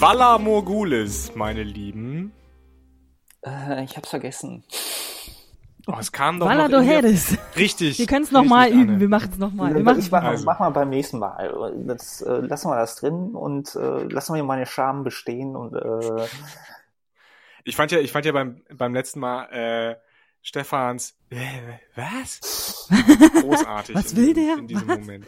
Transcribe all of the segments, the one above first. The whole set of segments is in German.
Walla Morgulis, meine Lieben. Äh, ich hab's vergessen. Oh, es kam doch Walla noch Dohedes. Richtig. Wir können es nochmal üben. Anne. Wir machen es nochmal. Ich mach, Also. mach mal beim nächsten Mal. Das, äh, lassen wir das drin und äh, lassen wir meine Scham bestehen und äh, Ich fand ja, ich fand ja beim, beim letzten Mal äh, Stefans äh, was? Großartig. Was in, will der? In diesem Was? Moment.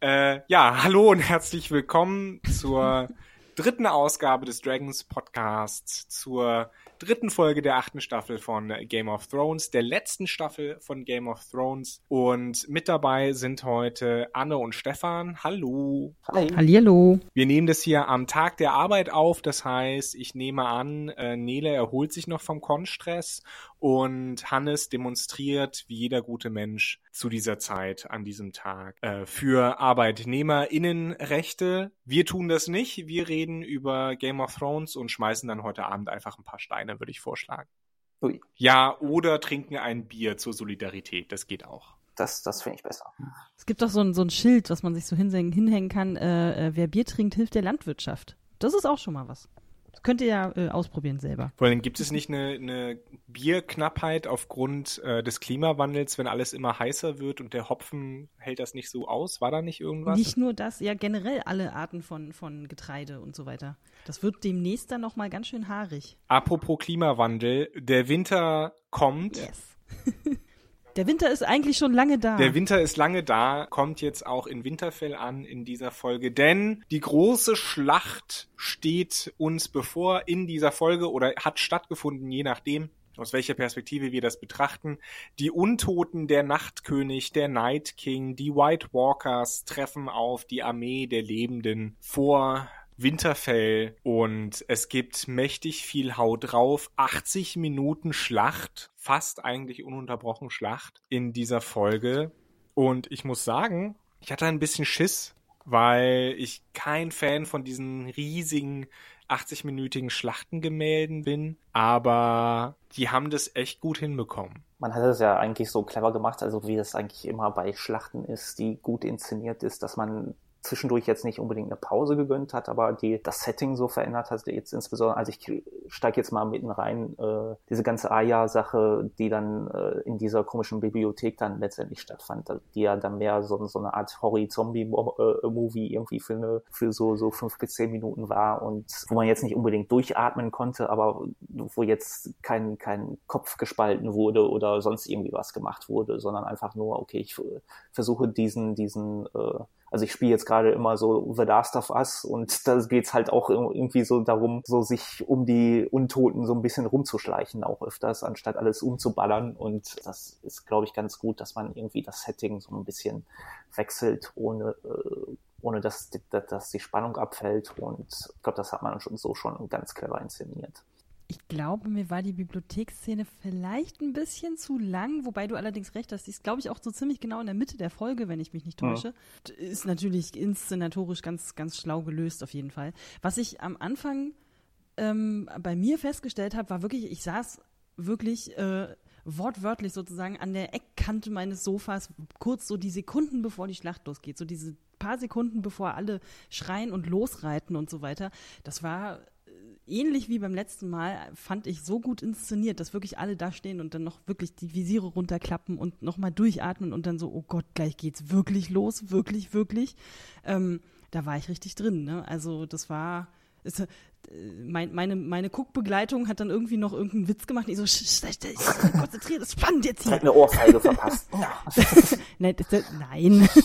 Äh, ja, hallo und herzlich willkommen zur dritten Ausgabe des Dragons Podcasts, zur dritten Folge der achten Staffel von Game of Thrones, der letzten Staffel von Game of Thrones. Und mit dabei sind heute Anne und Stefan. Hallo. hi. Hallihallo. Wir nehmen das hier am Tag der Arbeit auf. Das heißt, ich nehme an, äh, Nele erholt sich noch vom Konstress und Hannes demonstriert, wie jeder gute Mensch zu dieser Zeit an diesem Tag, äh, für ArbeitnehmerInnenrechte. Wir tun das nicht. Wir reden über Game of Thrones und schmeißen dann heute Abend einfach ein paar Steine, würde ich vorschlagen. Ui, Ja, oder trinken ein Bier zur Solidarität. Das geht auch. das das finde ich besser. Es gibt doch so ein, so ein Schild, was man sich so hinhängen, hinhängen kann. Äh, äh, wer Bier trinkt, hilft der Landwirtschaft. Das ist auch schon mal was. Könnt ihr ja äh, ausprobieren selber. Vor allem gibt es nicht eine, eine Bierknappheit aufgrund äh, des Klimawandels, wenn alles immer heißer wird und der Hopfen hält das nicht so aus? War da nicht irgendwas? Nicht nur das, ja generell alle Arten von, von Getreide und so weiter. Das wird demnächst dann nochmal ganz schön haarig. Apropos Klimawandel, der Winter kommt. Yes. der Winter ist eigentlich schon lange da. Der Winter ist lange da, kommt jetzt auch in Winterfell an in dieser Folge, denn die große Schlacht steht uns bevor in dieser Folge oder hat stattgefunden, je nachdem, aus welcher Perspektive wir das betrachten. Die Untoten, der Nachtkönig, der Night King, die White Walkers treffen auf die Armee der Lebenden vor Winterfell und es gibt mächtig viel Haut drauf. 80 Minuten Schlacht, fast eigentlich ununterbrochen Schlacht in dieser Folge. Und ich muss sagen, ich hatte ein bisschen Schiss, weil ich kein Fan von diesen riesigen 80-minütigen Schlachtengemälden bin, aber die haben das echt gut hinbekommen. Man hat es ja eigentlich so clever gemacht, also wie es eigentlich immer bei Schlachten ist, die gut inszeniert ist, dass man zwischendurch jetzt nicht unbedingt eine Pause gegönnt hat, aber die das Setting so verändert hat, jetzt insbesondere, also ich steige jetzt mal mitten rein, äh, diese ganze Aya-Sache, die dann äh, in dieser komischen Bibliothek dann letztendlich stattfand, die ja dann mehr so, so eine Art Horror-Zombie-Movie irgendwie für, eine, für so, so fünf bis zehn Minuten war und wo man jetzt nicht unbedingt durchatmen konnte, aber wo jetzt kein, kein Kopf gespalten wurde oder sonst irgendwie was gemacht wurde, sondern einfach nur, okay, ich versuche diesen, diesen, äh, also ich spiele jetzt gerade immer so The Last of Us und da geht's halt auch irgendwie so darum, so sich um die Untoten so ein bisschen rumzuschleichen, auch öfters, anstatt alles umzuballern. Und das ist, glaube ich, ganz gut, dass man irgendwie das Setting so ein bisschen wechselt, ohne, äh, ohne dass, dass, dass die Spannung abfällt. Und ich glaube, das hat man schon so schon ganz clever inszeniert. Ich glaube, mir war die Bibliotheksszene vielleicht ein bisschen zu lang, wobei du allerdings recht hast. Die ist, glaube ich, auch so ziemlich genau in der Mitte der Folge, wenn ich mich nicht täusche. Ja. Ist natürlich inszenatorisch ganz, ganz schlau gelöst, auf jeden Fall. Was ich am Anfang ähm, bei mir festgestellt habe, war wirklich, ich saß wirklich äh, wortwörtlich sozusagen an der Eckkante meines Sofas, kurz so die Sekunden, bevor die Schlacht losgeht. So diese paar Sekunden, bevor alle schreien und losreiten und so weiter. Das war ähnlich wie beim letzten Mal, fand ich so gut inszeniert, dass wirklich alle da stehen und dann noch wirklich die Visiere runterklappen und nochmal durchatmen und dann so, oh Gott, gleich geht's wirklich los, wirklich, wirklich. Ähm, da war ich richtig drin. Ne? Also das war, ist, mein, meine, meine Guckbegleitung hat dann irgendwie noch irgendeinen Witz gemacht. Ich so, konzentriert, das spannend jetzt hier. Hat eine Ohrfeige verpasst. nein, das, nein.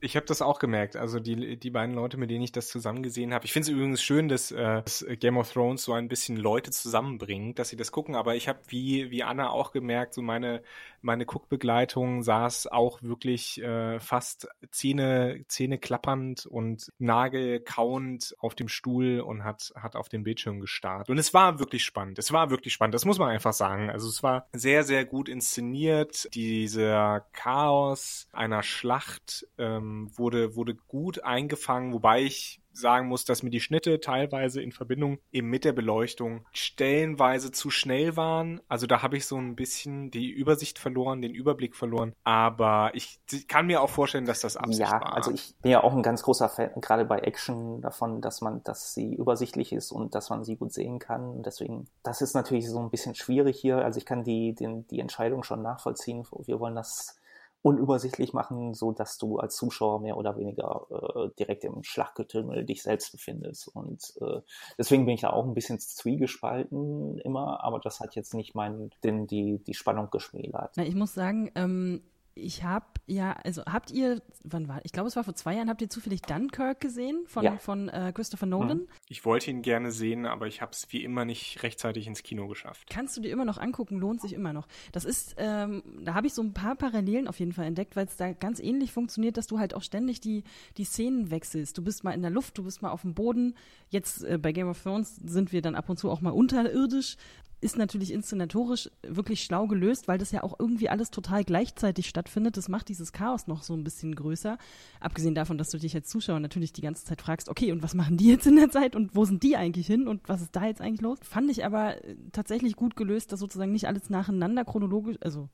Ich habe das auch gemerkt. Also die, die beiden Leute, mit denen ich das zusammen gesehen habe. Ich finde es übrigens schön, dass, äh, dass Game of Thrones so ein bisschen Leute zusammenbringt, dass sie das gucken. Aber ich habe wie, wie Anna auch gemerkt, so meine, meine Guckbegleitung saß auch wirklich äh, fast Zähne, Zähne klappernd und Nagel kauend auf dem Stuhl und hat, hat auf den Bildschirm gestarrt. Und es war wirklich spannend. Es war wirklich spannend. Das muss man einfach sagen. Also es war sehr, sehr gut inszeniert. Dieser Chaos einer Schlacht ähm, wurde, wurde gut eingefangen, wobei ich sagen muss, dass mir die Schnitte teilweise in Verbindung eben mit der Beleuchtung stellenweise zu schnell waren. Also da habe ich so ein bisschen die Übersicht verloren, den Überblick verloren. Aber ich kann mir auch vorstellen, dass das Absicht ja, war. also ich bin ja auch ein ganz großer Fan, gerade bei Action davon, dass man, dass sie übersichtlich ist und dass man sie gut sehen kann. Deswegen, das ist natürlich so ein bisschen schwierig hier. Also ich kann die, den, die Entscheidung schon nachvollziehen. Wir wollen das unübersichtlich machen, so dass du als Zuschauer mehr oder weniger äh, direkt im Schlachtgetümmel dich selbst befindest. Und äh, deswegen bin ich da auch ein bisschen zwiegespalten immer, aber das hat jetzt nicht mein, den, die, die Spannung geschmälert. Na, ich muss sagen, ähm, ich habe ja, also habt ihr, wann war, ich glaube, es war vor zwei Jahren, habt ihr zufällig Dunkirk gesehen von, ja. von äh, Christopher Nolan? Mhm. Ich wollte ihn gerne sehen, aber ich habe es wie immer nicht rechtzeitig ins Kino geschafft. Kannst du dir immer noch angucken, lohnt sich immer noch. Das ist, ähm, da habe ich so ein paar Parallelen auf jeden Fall entdeckt, weil es da ganz ähnlich funktioniert, dass du halt auch ständig die, die Szenen wechselst. Du bist mal in der Luft, du bist mal auf dem Boden. Jetzt äh, bei Game of Thrones sind wir dann ab und zu auch mal unterirdisch ist natürlich inszenatorisch wirklich schlau gelöst, weil das ja auch irgendwie alles total gleichzeitig stattfindet. Das macht dieses Chaos noch so ein bisschen größer. Abgesehen davon, dass du dich als Zuschauer natürlich die ganze Zeit fragst, okay, und was machen die jetzt in der Zeit und wo sind die eigentlich hin und was ist da jetzt eigentlich los? Fand ich aber äh, tatsächlich gut gelöst, dass sozusagen nicht alles nacheinander chronologisch, also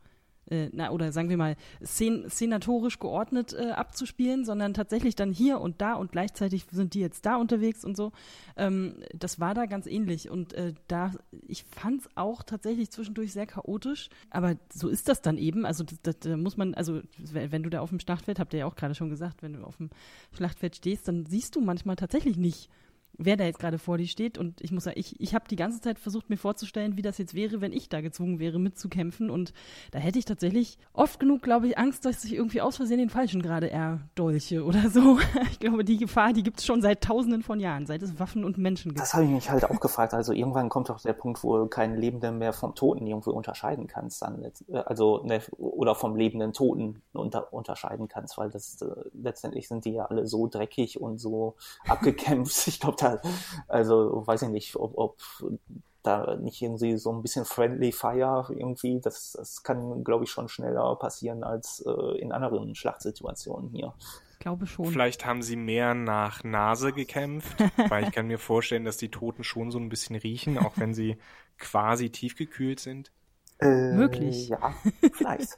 äh, na, oder sagen wir mal, szen szenatorisch geordnet äh, abzuspielen, sondern tatsächlich dann hier und da und gleichzeitig sind die jetzt da unterwegs und so. Ähm, das war da ganz ähnlich. Und äh, da, ich fand es auch tatsächlich zwischendurch sehr chaotisch, aber so ist das dann eben. Also da muss man, also wenn du da auf dem Schlachtfeld, habt ihr ja auch gerade schon gesagt, wenn du auf dem Schlachtfeld stehst, dann siehst du manchmal tatsächlich nicht, wer da jetzt gerade vor dir steht. Und ich muss sagen, ich, ich habe die ganze Zeit versucht, mir vorzustellen, wie das jetzt wäre, wenn ich da gezwungen wäre, mitzukämpfen. Und da hätte ich tatsächlich oft genug, glaube ich, Angst, dass ich irgendwie aus Versehen den Falschen gerade erdolche oder so. Ich glaube, die Gefahr, die gibt es schon seit tausenden von Jahren, seit es Waffen und Menschen gibt. Das habe ich mich halt auch gefragt. Also irgendwann kommt doch der Punkt, wo du keinen Lebenden mehr vom Toten irgendwie unterscheiden kannst. Dann, also, ne, oder vom lebenden Toten unter, unterscheiden kannst, weil das äh, letztendlich sind die ja alle so dreckig und so abgekämpft. Ich glaube, da also weiß ich nicht, ob, ob da nicht irgendwie so ein bisschen Friendly Fire irgendwie, das, das kann, glaube ich, schon schneller passieren als äh, in anderen Schlachtsituationen hier. Ich glaube schon. Vielleicht haben sie mehr nach Nase gekämpft, weil ich kann mir vorstellen, dass die Toten schon so ein bisschen riechen, auch wenn sie quasi tiefgekühlt sind. Äh, Möglich. Ja, vielleicht.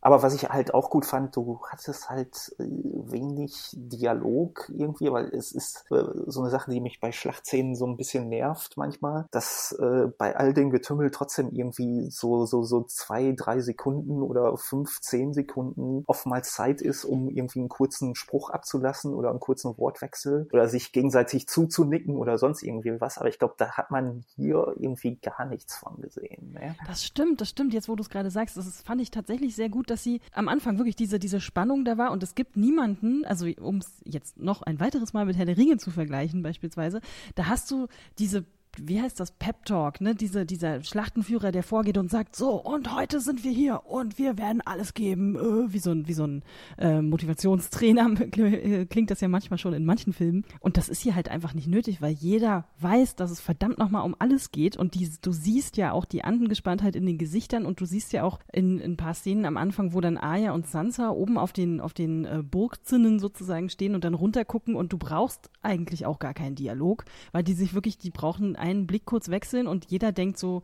Aber was ich halt auch gut fand, du hattest halt äh, wenig Dialog irgendwie, weil es ist äh, so eine Sache, die mich bei Schlachtszenen so ein bisschen nervt manchmal, dass äh, bei all dem Getümmel trotzdem irgendwie so, so, so zwei, drei Sekunden oder fünf, zehn Sekunden oftmals Zeit ist, um irgendwie einen kurzen Spruch abzulassen oder einen kurzen Wortwechsel oder sich gegenseitig zuzunicken oder sonst irgendwie was. Aber ich glaube, da hat man hier irgendwie gar nichts von gesehen. Ne? Das stimmt, das stimmt. Jetzt, wo du es gerade sagst, das fand ich tatsächlich sehr gut, dass sie am Anfang wirklich diese, diese Spannung da war. Und es gibt niemanden, also um es jetzt noch ein weiteres Mal mit Herr der Ringe zu vergleichen beispielsweise, da hast du diese wie heißt das, Pep Talk, ne? Diese, dieser Schlachtenführer, der vorgeht und sagt, so, und heute sind wir hier und wir werden alles geben, äh, wie so ein, wie so ein äh, Motivationstrainer klingt das ja manchmal schon in manchen Filmen. Und das ist hier halt einfach nicht nötig, weil jeder weiß, dass es verdammt nochmal um alles geht und die, du siehst ja auch die Angespanntheit in den Gesichtern und du siehst ja auch in, in ein paar Szenen am Anfang, wo dann Arya und Sansa oben auf den, auf den äh, Burgzinnen sozusagen stehen und dann runtergucken und du brauchst eigentlich auch gar keinen Dialog, weil die sich wirklich, die brauchen einen Blick kurz wechseln und jeder denkt so,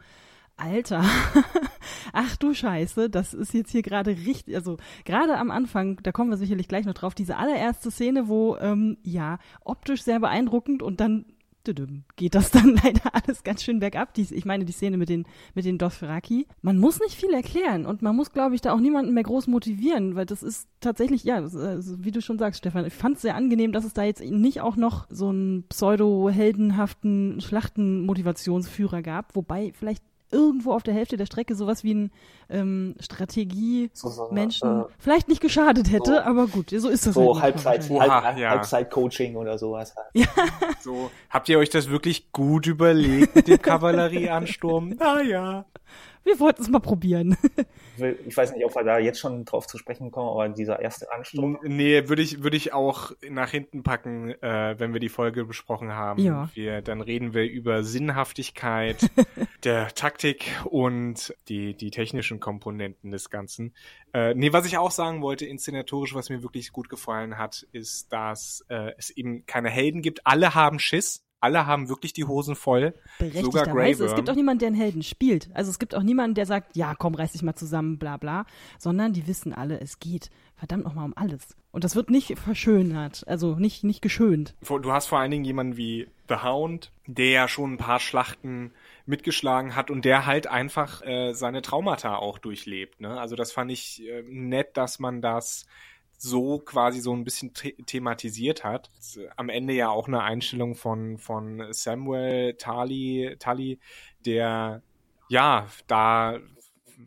Alter, ach du Scheiße, das ist jetzt hier gerade richtig, also gerade am Anfang, da kommen wir sicherlich gleich noch drauf, diese allererste Szene, wo, ähm, ja, optisch sehr beeindruckend und dann geht das dann leider alles ganz schön bergab. Die, ich meine, die Szene mit den, mit den Dothraki. Man muss nicht viel erklären und man muss, glaube ich, da auch niemanden mehr groß motivieren, weil das ist tatsächlich, ja, also, wie du schon sagst, Stefan, ich fand es sehr angenehm, dass es da jetzt nicht auch noch so einen pseudo-heldenhaften Schlachtenmotivationsführer gab, wobei vielleicht irgendwo auf der Hälfte der Strecke sowas wie ein ähm, Strategie-Menschen so, so, äh, vielleicht nicht geschadet hätte, so, aber gut, so ist das. So halt Halbzeit, Halb, ja. Halbzeit-Coaching oder sowas. Ja. So, habt ihr euch das wirklich gut überlegt mit dem Kavallerieansturm? Ah ja. Wir wollten es mal probieren. ich weiß nicht, ob wir da jetzt schon drauf zu sprechen kommen, aber dieser erste Ansturm. Nee, würde ich, würde ich auch nach hinten packen, äh, wenn wir die Folge besprochen haben. Ja. Wir, dann reden wir über Sinnhaftigkeit der Taktik und die, die technischen Komponenten des Ganzen. Äh, nee, was ich auch sagen wollte, inszenatorisch, was mir wirklich gut gefallen hat, ist, dass äh, es eben keine Helden gibt. Alle haben Schiss alle haben wirklich die Hosen voll. Sogar Grey Es gibt auch niemanden, der einen Helden spielt. Also es gibt auch niemanden, der sagt, ja, komm, reiß dich mal zusammen, bla bla. Sondern die wissen alle, es geht verdammt nochmal um alles. Und das wird nicht verschönert, also nicht, nicht geschönt. Du hast vor allen Dingen jemanden wie The Hound, der ja schon ein paar Schlachten mitgeschlagen hat und der halt einfach äh, seine Traumata auch durchlebt. Ne? Also das fand ich äh, nett, dass man das so quasi so ein bisschen the thematisiert hat. Am Ende ja auch eine Einstellung von, von Samuel Tali, Tali, der ja da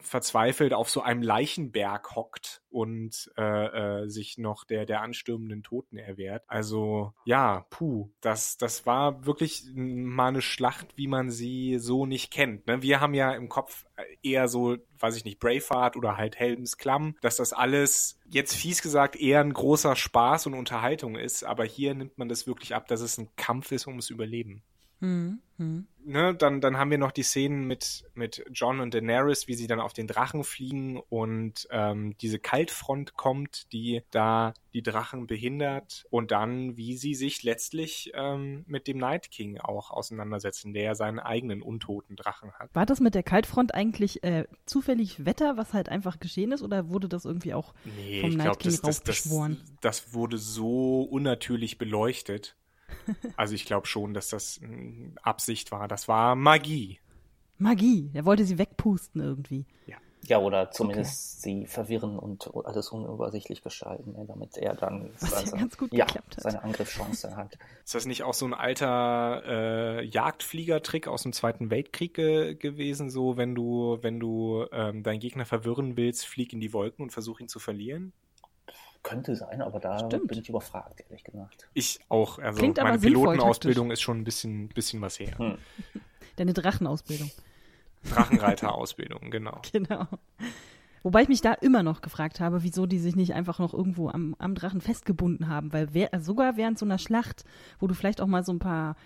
verzweifelt auf so einem Leichenberg hockt und äh, äh, sich noch der der anstürmenden Toten erwehrt. Also ja, puh, das das war wirklich mal eine Schlacht, wie man sie so nicht kennt. Ne? Wir haben ja im Kopf eher so, weiß ich nicht, Braveheart oder halt Helms Klamm, dass das alles jetzt fies gesagt eher ein großer Spaß und Unterhaltung ist, aber hier nimmt man das wirklich ab, dass es ein Kampf ist ums Überleben. Mhm. Mhm. Ne, dann, dann haben wir noch die Szenen mit, mit John und Daenerys, wie sie dann auf den Drachen fliegen und ähm, diese Kaltfront kommt, die da die Drachen behindert und dann, wie sie sich letztlich ähm, mit dem Night King auch auseinandersetzen, der ja seinen eigenen untoten Drachen hat. War das mit der Kaltfront eigentlich äh, zufällig Wetter, was halt einfach geschehen ist, oder wurde das irgendwie auch nee, vom Night glaub, King das, das, raufbeschworen? Das, das wurde so unnatürlich beleuchtet also ich glaube schon, dass das Absicht war. Das war Magie. Magie. Er wollte sie wegpusten irgendwie. Ja. Ja, oder zumindest okay. sie verwirren und alles unübersichtlich gestalten, damit er dann seine, ja ja, seine Angriffschance hat. Ist das nicht auch so ein alter äh, Jagdfliegertrick aus dem Zweiten Weltkrieg ge gewesen, so wenn du, wenn du ähm, deinen Gegner verwirren willst, flieg in die Wolken und versuch ihn zu verlieren? Könnte sein, aber da Stimmt. bin ich überfragt, ehrlich gesagt. Ich auch. Also Klingt aber meine Pilotenausbildung ist schon ein bisschen, bisschen was her. Hm. Deine Drachenausbildung. Drachenreiterausbildung, genau. Genau. Wobei ich mich da immer noch gefragt habe, wieso die sich nicht einfach noch irgendwo am, am Drachen festgebunden haben, weil wer, sogar während so einer Schlacht, wo du vielleicht auch mal so ein paar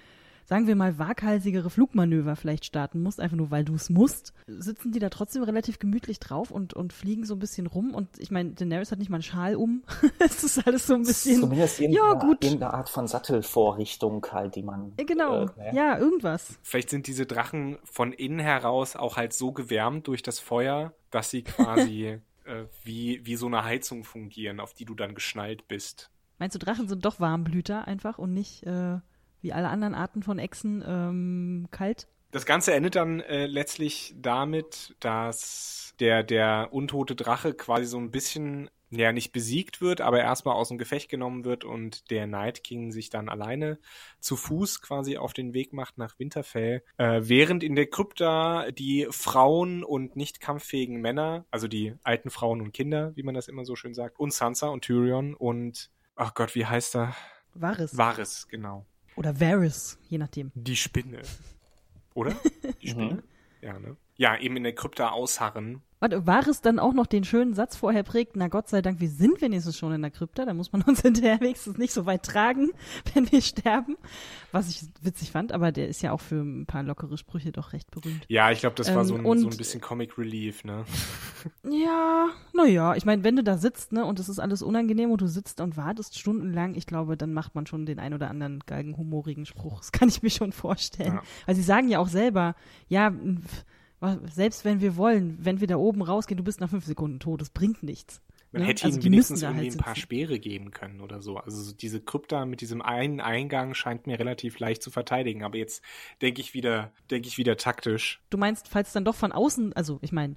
sagen wir mal, waghalsigere Flugmanöver vielleicht starten musst, einfach nur weil du es musst, sitzen die da trotzdem relativ gemütlich drauf und, und fliegen so ein bisschen rum. Und ich meine, Daenerys hat nicht mal einen Schal um. es ist alles so ein bisschen. Zumindest ja, gut. irgendeine Art von Sattelvorrichtung halt, die man. Genau, äh, ja, irgendwas. Vielleicht sind diese Drachen von innen heraus auch halt so gewärmt durch das Feuer, dass sie quasi äh, wie, wie so eine Heizung fungieren, auf die du dann geschnallt bist. Meinst du, Drachen sind doch Warmblüter einfach und nicht äh, wie alle anderen Arten von Echsen ähm, kalt. Das Ganze endet dann äh, letztlich damit, dass der, der untote Drache quasi so ein bisschen, ja, nicht besiegt wird, aber erstmal aus dem Gefecht genommen wird und der Night King sich dann alleine zu Fuß quasi auf den Weg macht nach Winterfell, äh, während in der Krypta die Frauen und nicht kampffähigen Männer, also die alten Frauen und Kinder, wie man das immer so schön sagt, und Sansa und Tyrion und, ach Gott, wie heißt er? Varys. Varys, genau oder Varys, je nachdem. Die Spinne. Oder? Die Spinne? Mhm. ja, ne? Ja, eben in der Krypta ausharren Warte, war es dann auch noch den schönen Satz vorher prägt, na Gott sei Dank, wir sind wenigstens schon in der Krypta, da muss man uns hinterher wenigstens nicht so weit tragen, wenn wir sterben. Was ich witzig fand, aber der ist ja auch für ein paar lockere Sprüche doch recht berühmt. Ja, ich glaube, das war Ähm, so, ein, und- so ein bisschen Comic Relief, ne? Ja, naja, ich meine, wenn du da sitzt, ne, und es ist alles unangenehm und du sitzt und wartest stundenlang, ich glaube, dann macht man schon den ein oder anderen galgenhumorigen Spruch. Das kann ich mir schon vorstellen. Ja. Weil sie sagen ja auch selber, ja, selbst wenn wir wollen, wenn wir da oben rausgehen, du bist nach fünf Sekunden tot, das bringt nichts. Man Ne? hätte Also ihnen wenigstens irgendwie halt ein paar. Speere geben können oder so. Also so diese Krypta mit diesem einen Eingang scheint mir relativ leicht zu verteidigen. Aber jetzt denke ich wieder, denke ich wieder taktisch. Du meinst, falls dann doch von außen, also ich meine,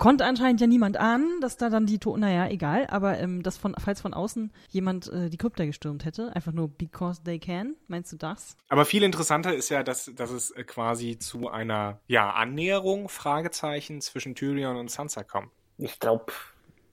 konnte anscheinend ja niemand ahnen, dass da dann die Toten, naja, egal, aber ähm, dass von, falls von außen jemand äh, die Krypta gestürmt hätte, einfach nur because they can, meinst du das? Aber viel interessanter ist ja, dass, dass es äh, quasi zu einer ja, Annäherung, Fragezeichen, zwischen Tyrion und Sansa kommt. Ich glaube,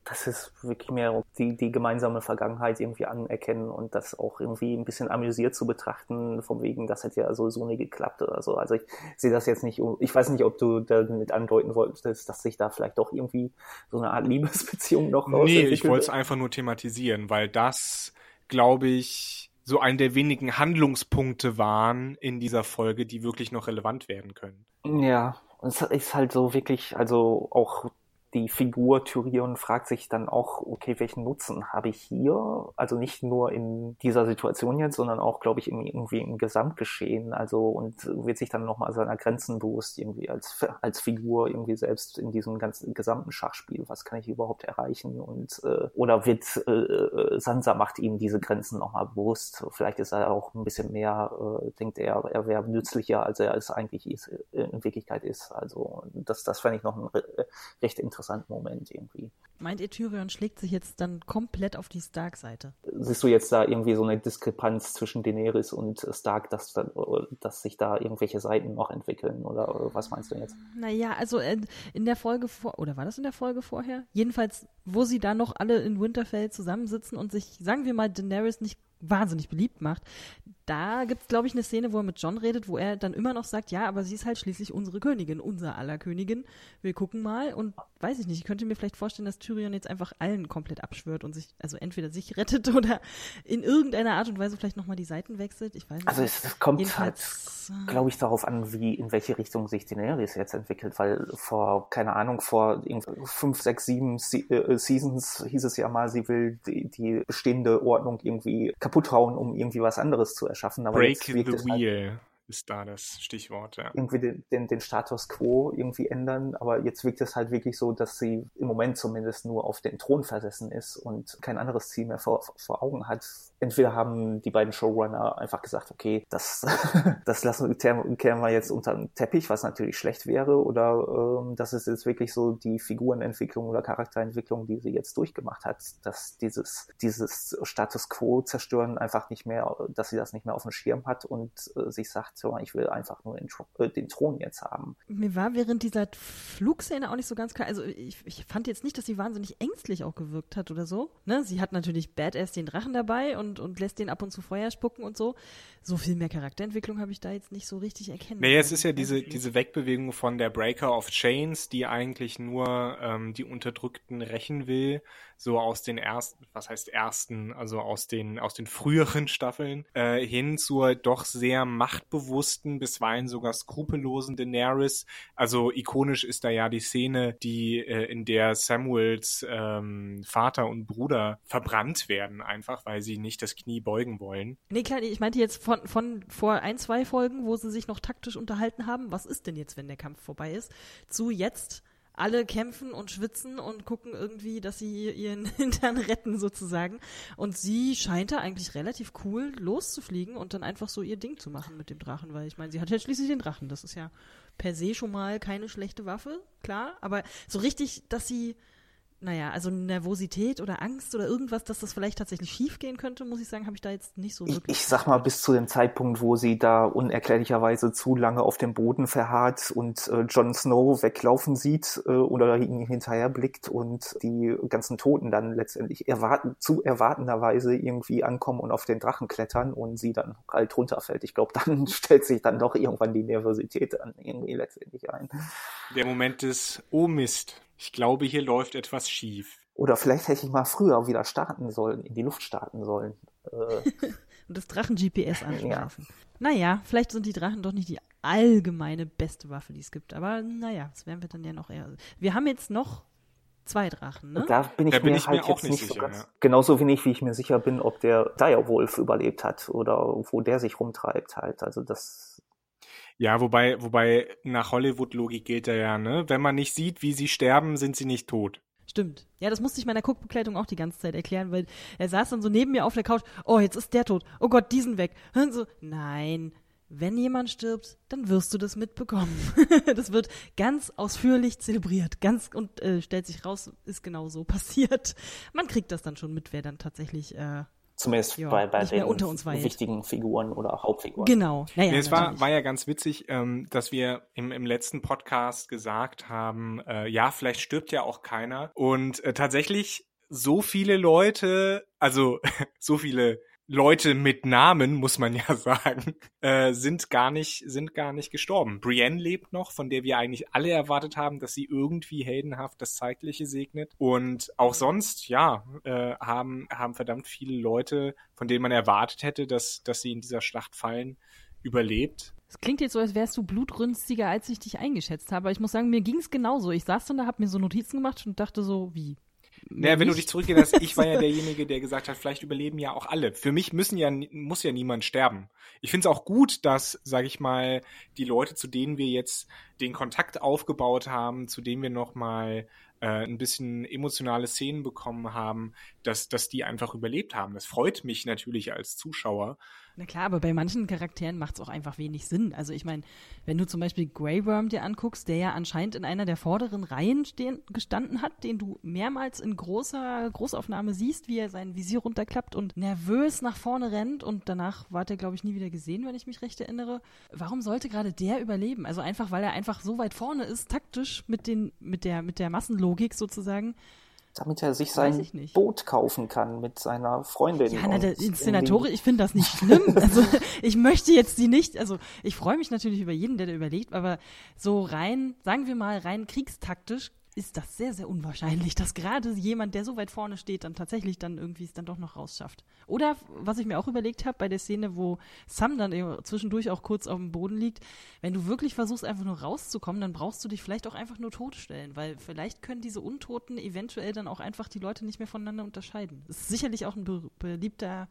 das ist wirklich mehr die, die gemeinsame Vergangenheit irgendwie anerkennen und das auch irgendwie ein bisschen amüsiert zu betrachten, vom wegen, das hätte ja sowieso nie geklappt oder so. Also ich sehe das jetzt nicht, ich weiß nicht, ob du damit andeuten wolltest, dass sich da vielleicht doch irgendwie so eine Art Liebesbeziehung noch raus Nee, ich wollte es einfach nur thematisieren, weil das, glaube ich, so ein der wenigen Handlungspunkte waren in dieser Folge, die wirklich noch relevant werden können. Ja, es ist halt so wirklich, also auch die Figur Tyrion fragt sich dann auch, okay, welchen Nutzen habe ich hier? Also nicht nur in dieser Situation jetzt, sondern auch, glaube ich, irgendwie im Gesamtgeschehen. Also und wird sich dann nochmal seiner Grenzen bewusst irgendwie als, als Figur irgendwie selbst in diesem ganzen gesamten Schachspiel. Was kann ich überhaupt erreichen? Und äh, oder wird äh, äh Sansa macht ihm diese Grenzen nochmal bewusst? Vielleicht ist er auch ein bisschen mehr, äh, denkt er, er wäre nützlicher, als er es eigentlich ist, äh, in Wirklichkeit ist. Also das, das fände ich noch ein recht interessantes interessanten Moment irgendwie. Meint ihr, Tyrion schlägt sich jetzt dann komplett auf die Stark-Seite? Siehst du jetzt da irgendwie so eine Diskrepanz zwischen Daenerys und Stark, dass, dass sich da irgendwelche Seiten noch entwickeln? Oder was meinst du jetzt? Naja, also äh, in der Folge vor, oder war das in der Folge vorher? Jedenfalls, wo sie da noch alle in Winterfell zusammensitzen und sich, sagen wir mal, Daenerys nicht wahnsinnig beliebt macht. Da gibt es, glaube ich, eine Szene, wo er mit John redet, wo er dann immer noch sagt, ja, aber sie ist halt schließlich unsere Königin, unser aller Königin. Wir gucken mal und weiß ich nicht, ich könnte mir vielleicht vorstellen, dass Tyrion jetzt einfach allen komplett abschwört und sich, also entweder sich rettet oder in irgendeiner Art und Weise vielleicht nochmal die Seiten wechselt. Ich weiß nicht. Also es kommt Jedenfalls, halt, glaube ich, darauf an, wie, in welche Richtung sich Daenerys jetzt entwickelt, weil vor, keine Ahnung, vor fünf, sechs, sieben äh, Seasons hieß es ja mal, sie will die, die bestehende Ordnung irgendwie kaputt hauen, um irgendwie was anderes zu erschaffen. Aber Break the halt wheel. Halt, ist da das Stichwort, ja. Irgendwie den, den, den, Status quo irgendwie ändern, aber jetzt wirkt es halt wirklich so, dass sie im Moment zumindest nur auf den Thron versessen ist und kein anderes Ziel mehr vor, vor Augen hat. Entweder haben die beiden Showrunner einfach gesagt, okay, das, das lassen kehren wir jetzt unter den Teppich, was natürlich schlecht wäre, oder ähm, das ist jetzt wirklich so die Figurenentwicklung oder Charakterentwicklung, die sie jetzt durchgemacht hat, dass dieses, dieses Status quo zerstören einfach nicht mehr, dass sie das nicht mehr auf dem Schirm hat und äh, sich sagt, so, ich will einfach nur den, äh, den, Thron jetzt haben. Mir war während dieser Flugszene auch nicht so ganz klar, also ich, ich fand jetzt nicht, dass sie wahnsinnig ängstlich auch gewirkt hat oder so. Ne? Sie hat natürlich Badass den Drachen dabei und, und lässt den ab und zu Feuer spucken und so. So viel mehr Charakterentwicklung habe ich da jetzt nicht so richtig erkennen Nee, es ist ja diese, diese Wegbewegung von der Breaker of Chains, die eigentlich nur ähm, die Unterdrückten rächen will, so aus den ersten, was heißt ersten, also aus den, aus den früheren Staffeln, äh, hin zur doch sehr machtbewussten bisweilen sogar skrupellosen Daenerys. Also ikonisch ist da ja die Szene, die äh, in der Samuels ähm, Vater und Bruder verbrannt werden, einfach weil sie nicht das Knie beugen wollen. Nee, klar, ich meinte jetzt von, von vor ein, zwei Folgen, wo sie sich noch taktisch unterhalten haben, was ist denn jetzt, wenn der Kampf vorbei ist, zu jetzt alle kämpfen und schwitzen und gucken irgendwie, dass sie ihren Hintern retten sozusagen. Und sie scheint da eigentlich relativ cool loszufliegen und dann einfach so ihr Ding zu machen mit dem Drachen, weil ich meine, sie hat ja schließlich den Drachen. Das ist ja per se schon mal keine schlechte Waffe, klar. Aber so richtig, dass sie naja, also Nervosität oder Angst oder irgendwas, dass das vielleicht tatsächlich schief gehen könnte, muss ich sagen, habe ich da jetzt nicht so wirklich. Ich, ich sag mal, bis zu dem Zeitpunkt, wo sie da unerklärlicherweise zu lange auf dem Boden verharrt und äh, Jon Snow weglaufen sieht äh, oder ihn hinterher blickt und die ganzen Toten dann letztendlich erwarten, zu erwartenderweise irgendwie ankommen und auf den Drachen klettern und sie dann kalt runterfällt. Ich glaube, dann stellt sich dann doch irgendwann die Nervosität dann irgendwie letztendlich ein. Der Moment des Oh Mist. Ich glaube, hier läuft etwas schief. Oder vielleicht hätte ich mal früher wieder starten sollen, in die Luft starten sollen. Äh. Und das Drachen-GPS anschmeißen. Ja. Naja, vielleicht sind die Drachen doch nicht die allgemeine beste Waffe, die es gibt. Aber naja, das werden wir dann ja noch eher. Wir haben jetzt noch zwei Drachen, ne? Da bin ich da mir bin ich halt mir jetzt nicht sicher, so ganz, ja. genauso wenig, wie ich mir sicher bin, ob der Direwolf überlebt hat oder wo der sich rumtreibt halt. Also das ja, wobei, wobei nach Hollywood-Logik gilt er ja, ne? Wenn man nicht sieht, wie sie sterben, sind sie nicht tot. Stimmt. Ja, das musste ich meiner Guckbekleidung auch die ganze Zeit erklären, weil er saß dann so neben mir auf der Couch. Oh, jetzt ist der tot. Oh Gott, diesen weg. Und so, nein. Wenn jemand stirbt, dann wirst du das mitbekommen. das wird ganz ausführlich zelebriert. Ganz und äh, stellt sich raus, ist genau so passiert. Man kriegt das dann schon mit, wer dann tatsächlich äh, Zumindest Ja, bei, bei den wichtigen Figuren oder Hauptfiguren. Genau. Naja, Nee, es war, war ja ganz witzig, ähm, dass wir im, im letzten Podcast gesagt haben, äh, ja, vielleicht stirbt ja auch keiner. Und äh, tatsächlich so viele Leute, also so viele Leute mit Namen, muss man ja sagen, äh, sind gar nicht, sind gar nicht gestorben. Brienne lebt noch, von der wir eigentlich alle erwartet haben, dass sie irgendwie heldenhaft das Zeitliche segnet. Und auch sonst, ja, äh, haben, haben verdammt viele Leute, von denen man erwartet hätte, dass, dass sie in dieser Schlacht fallen, überlebt. Es klingt jetzt so, als wärst du blutrünstiger, als ich dich eingeschätzt habe. Aber ich muss sagen, mir ging es genauso. Ich saß dann da, hab mir so Notizen gemacht und dachte so, wie? Naja, wenn du dich zurückerinnerst, ich war ja derjenige, der gesagt hat, vielleicht überleben ja auch alle. Für mich müssen ja, muss ja niemand sterben. Ich finde es auch gut, dass, sag ich mal, die Leute, zu denen wir jetzt den Kontakt aufgebaut haben, zu denen wir nochmal äh, ein bisschen emotionale Szenen bekommen haben, dass, dass die einfach überlebt haben. Das freut mich natürlich als Zuschauer. Na klar, aber bei manchen Charakteren macht es auch einfach wenig Sinn. Also ich meine, wenn du zum Beispiel Grey Worm dir anguckst, der ja anscheinend in einer der vorderen Reihen stehen, gestanden hat, den du mehrmals in großer Großaufnahme siehst, wie er sein Visier runterklappt und nervös nach vorne rennt und danach war der, glaube ich, nie wieder gesehen, wenn ich mich recht erinnere. Warum sollte gerade der überleben? Also einfach, weil er einfach so weit vorne ist, taktisch mit den, mit der, mit der Massenlogik sozusagen. Damit er sich sein. Boot kaufen kann mit seiner Freundin. Ja, na, der Inszenatorisch, ich finde das nicht schlimm. Also ich möchte jetzt die nicht, also ich freue mich natürlich über jeden, der da überlegt, aber so rein, sagen wir mal, rein kriegstaktisch ist das sehr, sehr unwahrscheinlich, dass gerade jemand, der so weit vorne steht, dann tatsächlich dann irgendwie es dann doch noch rausschafft. Oder was ich mir auch überlegt habe bei der Szene, wo Sam dann zwischendurch auch kurz auf dem Boden liegt, wenn du wirklich versuchst, einfach nur rauszukommen, dann brauchst du dich vielleicht auch einfach nur totstellen, weil vielleicht können diese Untoten eventuell dann auch einfach die Leute nicht mehr voneinander unterscheiden. Das ist sicherlich auch ein be beliebter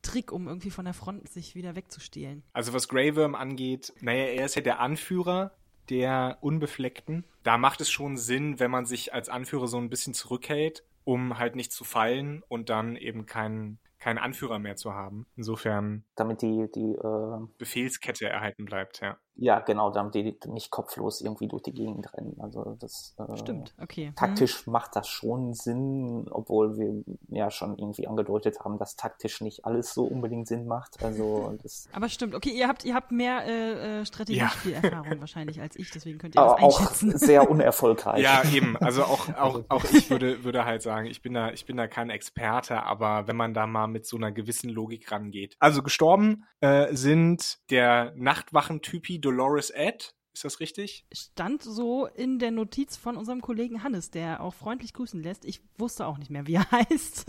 Trick, um irgendwie von der Front sich wieder wegzustehlen. Also was Grey Worm angeht, naja, er ist ja der Anführer der Unbefleckten. Da macht es schon Sinn, wenn man sich als Anführer so ein bisschen zurückhält, um halt nicht zu fallen und dann eben keinen keinen Anführer mehr zu haben. Insofern Damit die, die äh, Befehlskette erhalten bleibt, ja. Ja genau, damit die nicht kopflos irgendwie durch die Gegend rennen. Also das äh, Stimmt, okay. Hm. Taktisch macht das schon Sinn, obwohl wir ja schon irgendwie angedeutet haben, dass taktisch nicht alles so unbedingt Sinn macht. Also das Aber stimmt, okay, ihr habt, ihr habt mehr äh, äh, Strategiespielerfahrung wahrscheinlich als ich, deswegen könnt ihr aber das auch einschätzen. sehr unerfolgreich. Ja, eben. Also auch, auch, auch ich würde, würde halt sagen, ich bin da, ich bin da kein Experte, aber wenn man da mal mit so einer gewissen Logik rangeht. Also gestorben äh, sind der Nachtwachentypi Dolores Ed. Ist das richtig? Stand so in der Notiz von unserem Kollegen Hannes, der auch freundlich grüßen lässt. Ich wusste auch nicht mehr, wie er heißt.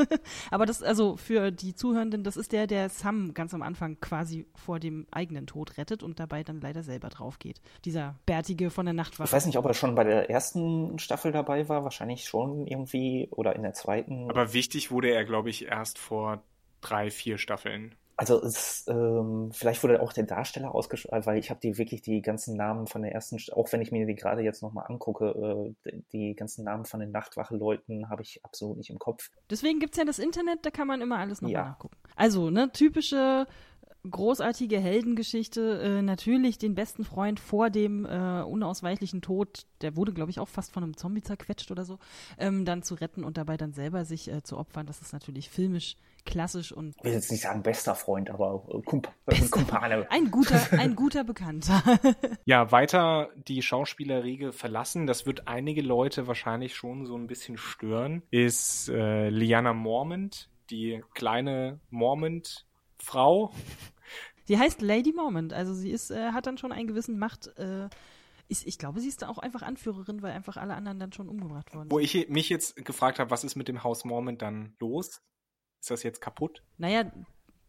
Aber das, also für die Zuhörenden, das ist der, der Sam ganz am Anfang quasi vor dem eigenen Tod rettet und dabei dann leider selber drauf geht. Dieser Bärtige von der Nachtwache. Ich weiß nicht, ob er schon bei der ersten Staffel dabei war, wahrscheinlich schon irgendwie oder in der zweiten. Aber wichtig wurde er, glaube ich, erst vor drei, vier Staffeln. Also es, ähm, vielleicht wurde auch der Darsteller ausgeschrieben, weil ich habe die wirklich die ganzen Namen von der ersten, St- auch wenn ich mir die gerade jetzt nochmal angucke, äh, die- ganzen Namen von den Nachtwache-Leuten habe ich absolut nicht im Kopf. Deswegen gibt's ja das Internet, da kann man immer alles nochmal Ja. nachgucken. Also, ne, typische großartige Heldengeschichte, äh, natürlich den besten Freund vor dem äh, unausweichlichen Tod, der wurde, glaube ich, auch fast von einem Zombie zerquetscht oder so, ähm, dann zu retten und dabei dann selber sich äh, zu opfern. Das ist natürlich filmisch klassisch und Ich will jetzt nicht sagen bester Freund, aber äh, Kump äh, Kumpane. ein guter, ein guter Bekannter. Ja, weiter die Schauspielerriege verlassen, das wird einige Leute wahrscheinlich schon so ein bisschen stören, ist äh, Liana Mormont, die kleine Mormont-Frau. sie heißt Lady Mormont, also sie ist, äh, hat dann schon einen gewissen Macht. Äh, ist, ich glaube, sie ist da auch einfach Anführerin, weil einfach alle anderen dann schon umgebracht worden Wo sind. ich mich jetzt gefragt habe, was ist mit dem Haus Mormont dann los? Ist das jetzt kaputt? Naja,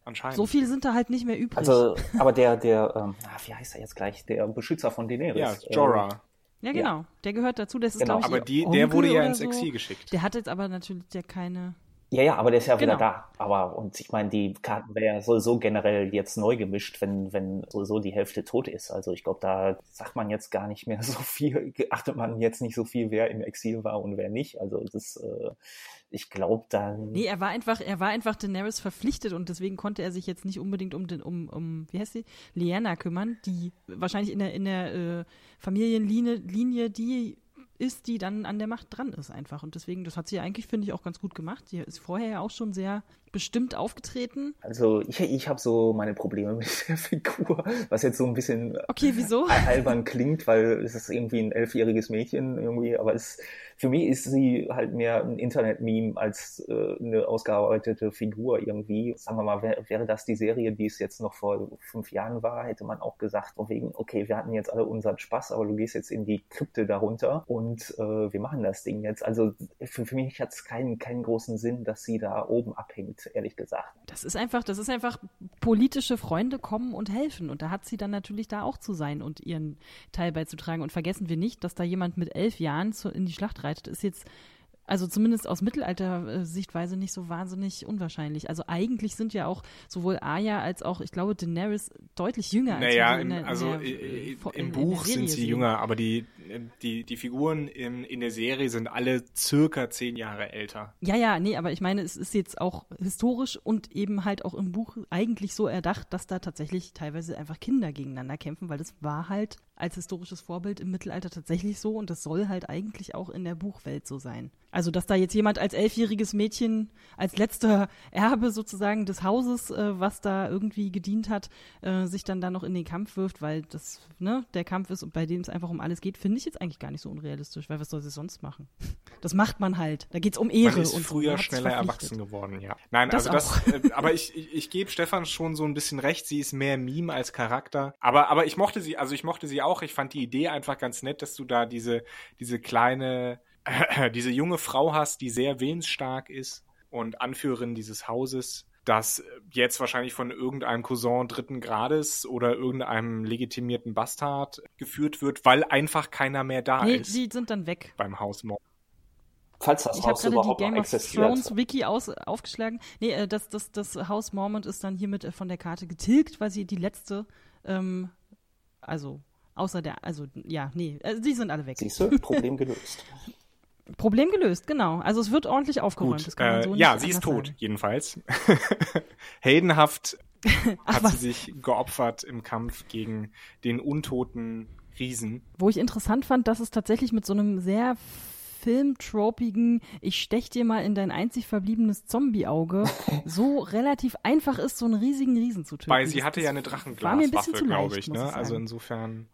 Anscheinend. so viel sind da halt nicht mehr übrig. Also, aber der, der, ähm, ah, wie heißt er jetzt gleich? Der Beschützer von Daenerys. ja, Jorah. Ja, genau. Der gehört dazu. Das ist, Genau. glaube ich, Aber die, der wurde ja ins so. Exil geschickt. Der hat jetzt aber natürlich der keine. Ja, ja, aber der ist ja Genau. wieder da. Aber, und ich meine, die Karten wären ja sowieso generell jetzt neu gemischt, wenn, wenn sowieso die Hälfte tot ist. Also ich glaube, da sagt man jetzt gar nicht mehr so viel, achtet man jetzt nicht so viel, wer im Exil war und wer nicht. Also das, äh, ich glaube dann. Nee, er war einfach, er war einfach Daenerys verpflichtet und deswegen konnte er sich jetzt nicht unbedingt um den, um, um, wie heißt sie? Lyanna kümmern, die wahrscheinlich in der, in der äh, Familienlinie Linie die ist, die dann an der Macht dran ist einfach. Und deswegen, das hat sie eigentlich, finde ich, auch ganz gut gemacht. Sie ist vorher ja auch schon sehr bestimmt aufgetreten. Also ich, ich habe so meine Probleme mit der Figur, was jetzt so ein bisschen okay, wieso? albern klingt, weil es ist irgendwie ein elfjähriges Mädchen irgendwie, aber es für mich ist sie halt mehr ein Internet-Meme als äh, eine ausgearbeitete Figur irgendwie. Sagen wir mal, wär, wäre das die Serie, die es jetzt noch vor fünf Jahren war, hätte man auch gesagt, von wegen, okay, wir hatten jetzt alle unseren Spaß, aber du gehst jetzt in die Krypte darunter und äh, wir machen das Ding jetzt. Also für, für mich hat es keinen, keinen großen Sinn, dass sie da oben abhängt, ehrlich gesagt. Das ist einfach, das ist einfach politische Freunde kommen und helfen. Und da hat sie dann natürlich da auch zu sein und ihren Teil beizutragen. Und vergessen wir nicht, dass da jemand mit elf Jahren zu, in die Schlacht reitet, ist jetzt also zumindest aus Mittelalter-Sichtweise nicht so wahnsinnig unwahrscheinlich. Also eigentlich sind ja auch sowohl Arya als auch, ich glaube, Daenerys deutlich jünger naja, als in der, also in der, äh, im Buch sind sie jünger, aber die, die, die Figuren in, in der Serie sind alle circa zehn Jahre älter. Ja, ja, nee, aber ich meine, es ist jetzt auch historisch und eben halt auch im Buch eigentlich so erdacht, dass da tatsächlich teilweise einfach Kinder gegeneinander kämpfen, weil das war halt als historisches Vorbild im Mittelalter tatsächlich so und das soll halt eigentlich auch in der Buchwelt so sein. Also, dass da jetzt jemand als elfjähriges Mädchen, als letzter Erbe sozusagen des Hauses, äh, was da irgendwie gedient hat, äh, sich dann da noch in den Kampf wirft, weil das, ne, der Kampf ist und bei dem es einfach um alles geht, finde ich jetzt eigentlich gar nicht so unrealistisch, weil was soll sie sonst machen? Das macht man halt. Da geht's um Ehre. Man ist und früher schneller erwachsen geworden, ja. Nein, das also das, äh, aber ich, ich, ich gebe Stefan schon so ein bisschen recht, sie ist mehr Meme als Charakter. Aber, aber ich mochte sie, also ich mochte sie auch. Ich fand die Idee einfach ganz nett, dass du da diese, diese kleine, diese junge Frau hast, die sehr willensstark ist und Anführerin dieses Hauses das jetzt wahrscheinlich von irgendeinem Cousin dritten Grades oder irgendeinem legitimierten Bastard geführt wird, weil einfach keiner mehr da nee, ist. Die sind dann weg. Beim Hausmord. Falls das ich Haus habe überhaupt die Game noch existiert. Thrones Wiki aus, aufgeschlagen. Nee, äh, das, das, das Haus Mormont ist dann hiermit äh, von der Karte getilgt, weil sie die letzte, ähm, also außer der, also ja, nee, also die sind alle weg. Siehst du, Problem gelöst. Problem gelöst, genau. Also es wird ordentlich aufgeräumt. Gut, äh, so ja, sie ist tot, sagen. jedenfalls. Heldenhaft Ach, hat was? sie sich geopfert im Kampf gegen den untoten Riesen. Wo ich interessant fand, dass es tatsächlich mit so einem sehr filmtropigen, ich stech dir mal in dein einzig verbliebenes Zombie-Auge, so relativ einfach ist, so einen riesigen Riesen zu töten. Weil sie hatte ja eine Drachenglaswaffe, zu glaube ich. Ne? Also insofern.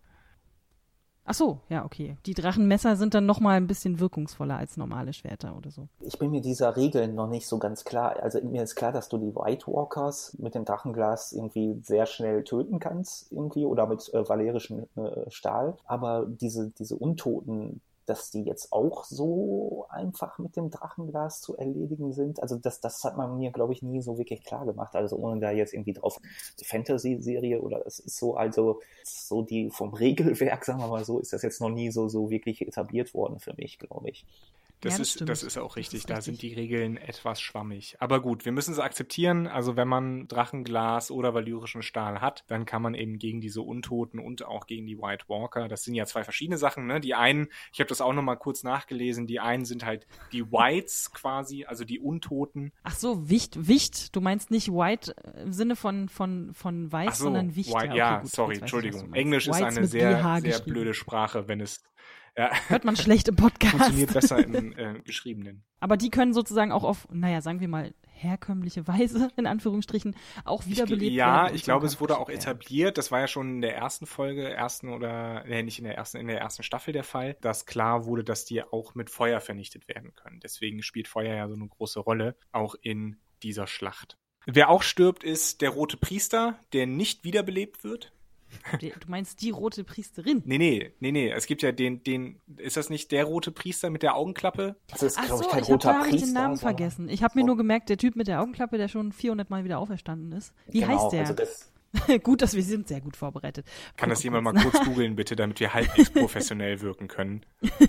Ach so, ja, okay. Die Drachenmesser sind dann noch mal ein bisschen wirkungsvoller als normale Schwerter oder so. Ich bin mir dieser Regeln noch nicht so ganz klar. Also mir ist klar, dass du die White Walkers mit dem Drachenglas irgendwie sehr schnell töten kannst, irgendwie, oder mit äh, valerischem äh, Stahl. Aber diese, diese Untoten, dass die jetzt auch so einfach mit dem Drachenglas zu erledigen sind, also das, das hat man mir, glaube ich, nie so wirklich klar gemacht. Also ohne da jetzt irgendwie drauf Fantasy-Serie oder es ist so, also so die vom Regelwerk, sagen wir mal so, ist das jetzt noch nie so, so wirklich etabliert worden für mich, glaube ich. Das, Ja, das ist, stimmt. das ist auch richtig. ist da richtig. sind die Regeln etwas schwammig. Aber gut, wir müssen sie akzeptieren. Also wenn man Drachenglas oder valyrischen Stahl hat, dann kann man eben gegen diese Untoten und auch gegen die White Walker, das sind ja zwei verschiedene Sachen. Ne? Die einen, ich habe das auch nochmal kurz nachgelesen, die einen sind halt die Whites quasi, also die Untoten. Ach so, Wicht, Wicht. Du meinst nicht white im Sinne von, von, von weiß, so, sondern Wicht. White, okay, ja, gut, sorry, weiß Entschuldigung. Englisch ist Whites eine mit sehr, sehr blöde Sprache, wenn es ja, Hört man schlecht im Podcast. funktioniert besser im äh, Geschriebenen. Aber die können sozusagen auch auf, naja, sagen wir mal, herkömmliche Weise, in Anführungsstrichen, auch Ich, wiederbelebt werden. ja, ich glaube, es wurde auch etabliert, das war ja schon in der ersten Folge, ersten oder, nee, nicht in der ersten, in der ersten Staffel der Fall, dass klar wurde, dass die auch mit Feuer vernichtet werden können. Deswegen spielt Feuer ja so eine große Rolle, auch in dieser Schlacht. Wer auch stirbt, ist der rote Priester, der nicht wiederbelebt wird. Du meinst die rote Priesterin? Nee, nee, nee, nee. Es gibt ja den, den, ist das nicht der rote Priester mit der Augenklappe? Das ist, Ach glaube so, ich, kein ich habe roter hab ich Priester. den Namen sondern- vergessen. Ich habe mir so. nur gemerkt, der Typ mit der Augenklappe, der schon 400 Mal wieder auferstanden ist. Wie Genau, heißt der? Also das, gut, dass wir sind sehr gut vorbereitet. Kann Guck das jemand mal kurz googeln, bitte, damit wir halbwegs professionell wirken können?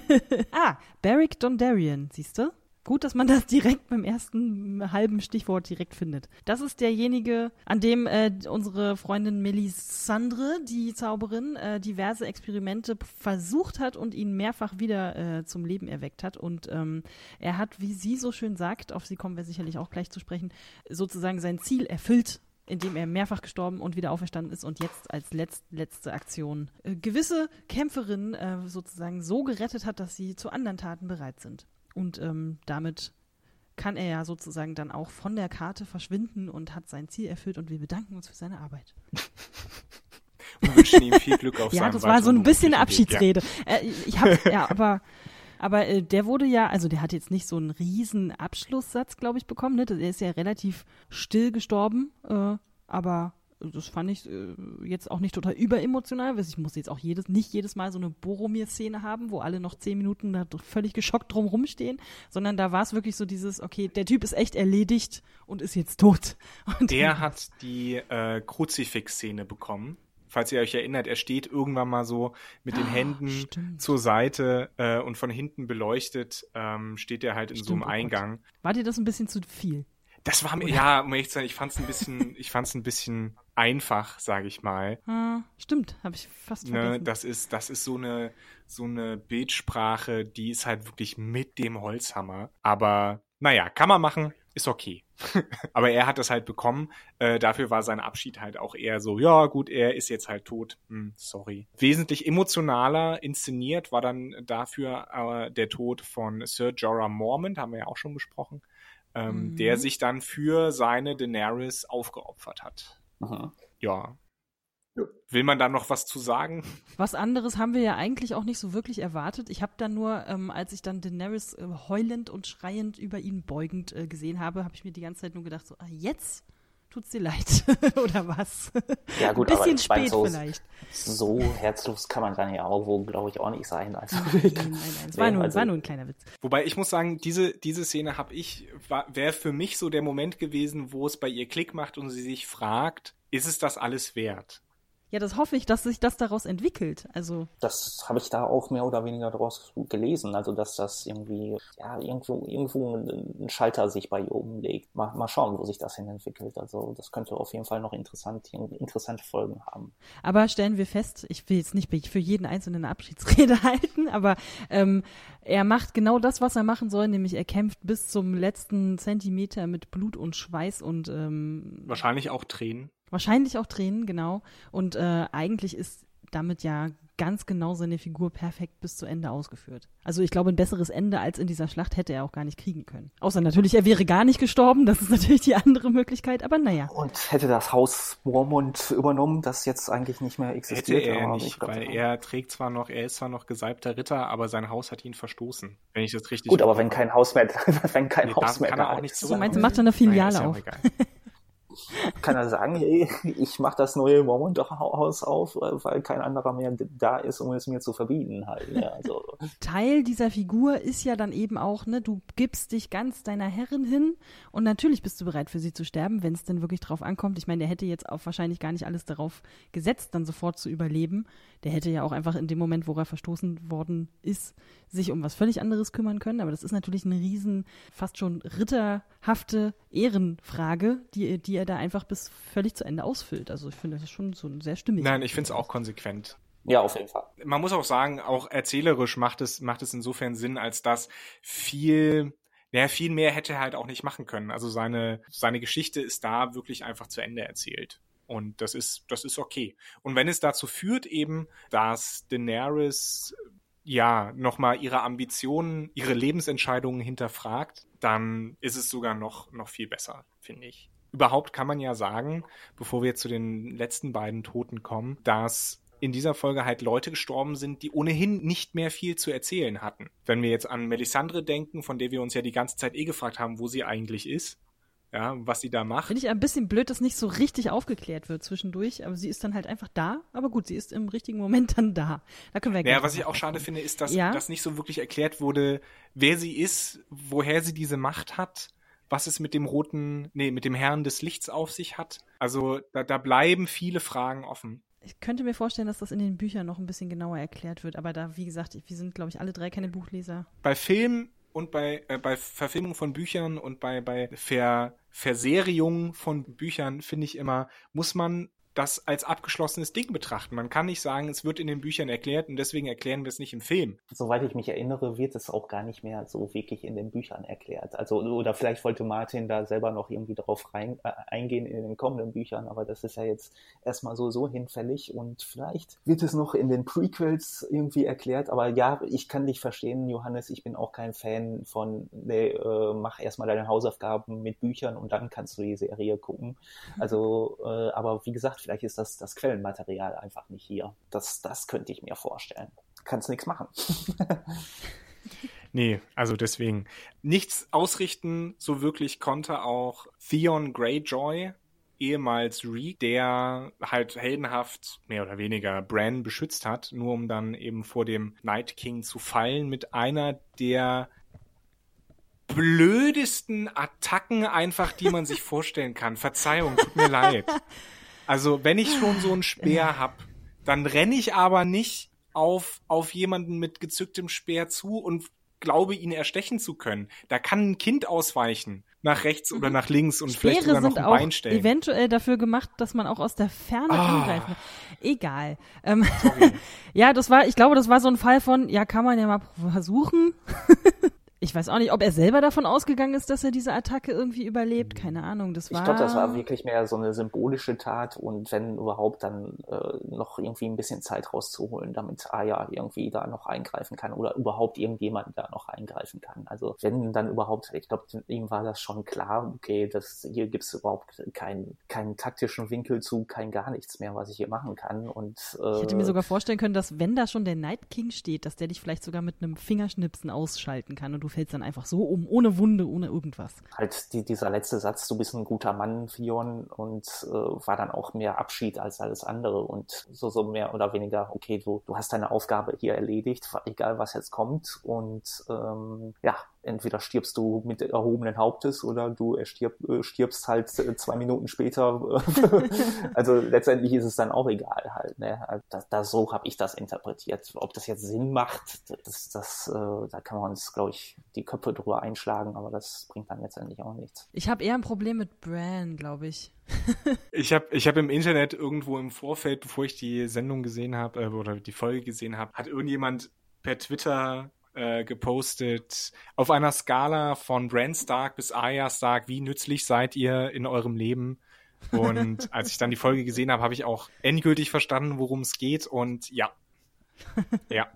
Ah, Barrick Dondarrion, siehst du? Gut, dass man das direkt beim ersten halben Stichwort direkt findet. Das ist derjenige, an dem äh, unsere Freundin Melisandre, die Zauberin, äh, diverse Experimente versucht hat und ihn mehrfach wieder äh, zum Leben erweckt hat. Und ähm, er hat, wie sie so schön sagt, auf sie kommen wir sicherlich auch gleich zu sprechen, sozusagen sein Ziel erfüllt indem er mehrfach gestorben und wieder auferstanden ist und jetzt als letzt, letzte Aktion äh, gewisse Kämpferinnen äh, sozusagen so gerettet hat, dass sie zu anderen Taten bereit sind. Und ähm, damit kann er ja sozusagen dann auch von der Karte verschwinden und hat sein Ziel erfüllt und wir bedanken uns für seine Arbeit. Und wünschen ihm viel Glück auf Ja, seinem das war so ein bisschen eine. Abschiedsrede. Äh, ich hab, ja, aber, aber äh, der wurde ja, also der hat jetzt nicht so einen riesen Abschlusssatz, glaube ich, bekommen. Ne? Er ist ja relativ still gestorben, äh, aber das fand ich äh, jetzt auch nicht total überemotional. Ich muss jetzt auch jedes, nicht jedes Mal so eine Boromir-Szene haben, wo alle noch zehn Minuten da völlig geschockt drum rumstehen, sondern da war es wirklich so dieses, okay, der Typ ist echt erledigt und ist jetzt tot. Und Der hat die äh, Kruzifix-Szene bekommen. Falls ihr euch erinnert, er steht irgendwann mal so mit den Ah, Händen stimmt. zur Seite äh, und von hinten beleuchtet, ähm, steht er halt in so Stimmt, einem oh. Eingang. war dir das ein bisschen zu viel? Das war mir, ja, um ehrlich zu sein, ich fand's ein bisschen, ich fand's ein bisschen einfach, sage ich mal. Ah, stimmt, habe ich fast Ne, vergessen. das ist, das ist so eine, so eine Bildsprache, die ist halt wirklich mit dem Holzhammer. Aber naja, kann man machen, ist okay. Aber er hat das halt bekommen. Äh, dafür war sein Abschied halt auch eher so, ja gut, er ist jetzt halt tot. Hm, sorry. Wesentlich emotionaler inszeniert war dann dafür äh, der Tod von Sir Jorah Mormont, haben wir ja auch schon besprochen, ähm, Mhm. der sich dann für seine Daenerys aufgeopfert hat. Ja. Ja. Will man da noch was zu sagen? Was anderes haben wir ja eigentlich auch nicht so wirklich erwartet. Ich habe dann nur, ähm, als ich dann Daenerys äh, heulend und schreiend über ihn beugend äh, gesehen habe, habe ich mir die ganze Zeit nur gedacht, so, ah, jetzt tut's dir leid oder was? Ja, gut, Ein aber bisschen mein, spät so- vielleicht. So herzlos kann man dann ja auch wohl, glaube ich, auch nicht sein. Also, Nein, nein, nein, es war, Nee, nur, also- war nur ein kleiner Witz. Wobei ich muss sagen, diese, diese Szene habe ich, wäre für mich so der Moment gewesen, wo es bei ihr Klick macht und sie sich fragt, ist es das alles wert? Ja, das hoffe ich, dass sich das daraus entwickelt. Also, das habe ich da auch mehr oder weniger daraus gelesen. Also, dass das irgendwie, ja, irgendwo, irgendwo ein Schalter sich bei ihr umlegt. Mal, mal schauen, wo sich das hin entwickelt. Also, das könnte auf jeden Fall noch interessant, interessante Folgen haben. aber stellen wir fest, ich will jetzt nicht für jeden einzelnen eine Abschiedsrede halten, aber ähm, er macht genau das, was er machen soll, nämlich er kämpft bis zum letzten Zentimeter mit Blut und Schweiß und ähm, Wahrscheinlich auch Tränen. Wahrscheinlich auch Tränen, genau. Und äh, eigentlich ist damit ja ganz genau seine Figur perfekt bis zu Ende ausgeführt. Also ich glaube, ein besseres Ende als in dieser Schlacht hätte er auch gar nicht kriegen können. Außer natürlich, er wäre gar nicht gestorben, das ist natürlich die andere Möglichkeit, aber naja. Und hätte das Haus Mormont übernommen, das jetzt eigentlich nicht mehr Hätte existiert. er aber nicht, ich glaub, weil er trägt zwar noch, er ist zwar noch gesalbter Ritter, aber sein Haus hat ihn verstoßen. Wenn ich das richtig Gut, aber wenn kein Haus mehr, wenn kein Nee, Haus mehr kann er da auch nicht ist, zurück. Meinst du, macht er eine Filiale ja auch auf? egal. Kann er sagen, hey, ich mache das neue Mormont-Haus auf, weil kein anderer mehr da ist, um es mir zu verbieten halt. Ja, also, Teil dieser Figur ist ja dann eben auch, ne, du gibst dich ganz deiner Herrin hin und natürlich bist du bereit für sie zu sterben, wenn es denn wirklich drauf ankommt. Ich meine, der hätte jetzt auch wahrscheinlich gar nicht alles darauf gesetzt, dann sofort zu überleben. Der hätte ja auch einfach in dem Moment, wo er verstoßen worden ist, sich um was völlig anderes kümmern können. Aber das ist natürlich eine riesen, fast schon ritterhafte Ehrenfrage, die, die er da einfach bis völlig zu Ende ausfüllt. Also ich finde, das ist schon so sehr stimmig. Nein, ich finde es auch konsequent. ja, auf jeden Fall. man muss auch sagen, auch erzählerisch macht es, macht es insofern Sinn, als dass viel, ja, viel mehr hätte er halt auch nicht machen können. Also seine, seine Geschichte ist da wirklich einfach zu Ende erzählt. Und das ist, das ist okay. Und wenn es dazu führt eben, dass Daenerys ja nochmal ihre Ambitionen, ihre Lebensentscheidungen hinterfragt, dann ist es sogar noch, noch viel besser, finde ich. Überhaupt kann man ja sagen, bevor wir zu den letzten beiden Toten kommen, dass in dieser Folge halt Leute gestorben sind, die ohnehin nicht mehr viel zu erzählen hatten. Wenn wir jetzt an Melisandre denken, von der wir uns ja die ganze Zeit eh gefragt haben, wo sie eigentlich ist, ja, was sie da macht. Finde ich ein bisschen blöd, dass nicht so richtig aufgeklärt wird zwischendurch, aber sie ist dann halt einfach da. Aber gut, sie ist im richtigen Moment dann da. Da können wir Naja, gleich was ich auch schade kommen. finde, ist, dass Ja. das nicht so wirklich erklärt wurde, wer sie ist, woher sie diese Macht hat, was es mit dem roten, nee, mit dem Herrn des Lichts auf sich hat. Also da, da bleiben viele Fragen offen. Ich könnte mir vorstellen, dass das in den Büchern noch ein bisschen genauer erklärt wird, aber da, wie gesagt, wir sind, glaube ich, alle drei keine Buchleser. Bei Film und bei, äh, bei Verfilmung von Büchern und bei, bei Ver, Verserierung von Büchern finde ich immer, muss man das als abgeschlossenes Ding betrachten. Man kann nicht sagen, es wird in den Büchern erklärt und deswegen erklären wir es nicht im Film. Soweit ich mich erinnere, wird es auch gar nicht mehr so wirklich in den Büchern erklärt. Also, oder vielleicht wollte Martin da selber noch irgendwie darauf rein, äh, eingehen in den kommenden Büchern, aber das ist ja jetzt erstmal so, so hinfällig und vielleicht wird es noch in den Prequels irgendwie erklärt. Aber ja, ich kann dich verstehen, Johannes, ich bin auch kein Fan von, nee, äh, mach erstmal deine Hausaufgaben mit Büchern und dann kannst du die Serie gucken. Also, äh, aber wie gesagt, vielleicht ist das, das Quellenmaterial einfach nicht hier. Das, das könnte ich mir vorstellen. Kannst nichts machen. nee, also deswegen nichts ausrichten. So wirklich konnte auch Theon Greyjoy, ehemals Reek, der halt heldenhaft mehr oder weniger Bran beschützt hat, nur um dann eben vor dem Night King zu fallen mit einer der blödesten Attacken einfach, die man sich vorstellen kann. Verzeihung, tut mir leid. Also, wenn ich schon so einen Speer hab, dann renne ich aber nicht auf, auf jemanden mit gezücktem Speer zu und glaube, ihn erstechen zu können. Da kann ein Kind ausweichen nach rechts oder mhm. nach links und Speere vielleicht sogar noch ein Bein stellen. eventuell dafür gemacht, dass man auch aus der Ferne oh. angreifen Egal. Ähm, ja, das war, ich glaube, das war so ein Fall von, ja, kann man ja mal versuchen. Ich weiß auch nicht, ob er selber davon ausgegangen ist, dass er diese Attacke irgendwie überlebt. Keine Ahnung. Das war. Ich glaube, das war wirklich mehr so eine symbolische Tat und wenn überhaupt dann äh, noch irgendwie ein bisschen Zeit rauszuholen, damit Aya irgendwie da noch eingreifen kann oder überhaupt irgendjemand da noch eingreifen kann. Also wenn dann überhaupt, ich glaube, ihm war das schon klar, okay, das hier gibt es überhaupt keinen keinen taktischen Winkel zu, kein gar nichts mehr, was ich hier machen kann. Und äh, ich hätte mir sogar vorstellen können, dass wenn da schon der Night King steht, dass der dich vielleicht sogar mit einem Fingerschnipsen ausschalten kann und du fällst dann einfach so um, ohne Wunde, ohne irgendwas. Halt die, dieser letzte Satz, du bist ein guter Mann, Fion, und äh, war dann auch mehr Abschied als alles andere und so, so mehr oder weniger, okay, du, du hast deine Aufgabe hier erledigt, egal was jetzt kommt und ähm, ja, entweder stirbst du mit erhobenen Hauptes oder du stirb, äh, stirbst halt äh, zwei Minuten später. also letztendlich ist es dann auch egal halt. Ne? Also das, das, so habe ich das interpretiert. Ob das jetzt Sinn macht, das, das, äh, da kann man uns, glaube ich, die Köpfe drüber einschlagen, aber das bringt dann letztendlich auch nichts. Ich habe eher ein Problem mit Bran, glaube ich. ich habe ich hab im Internet irgendwo im Vorfeld, bevor ich die Sendung gesehen habe äh, oder die Folge gesehen habe, hat irgendjemand per Twitter äh, gepostet. Auf einer Skala von Bran Stark bis Arya Stark, wie nützlich seid ihr in eurem Leben? Und als ich dann die Folge gesehen habe, habe ich auch endgültig verstanden, worum es geht. Und ja. Ja.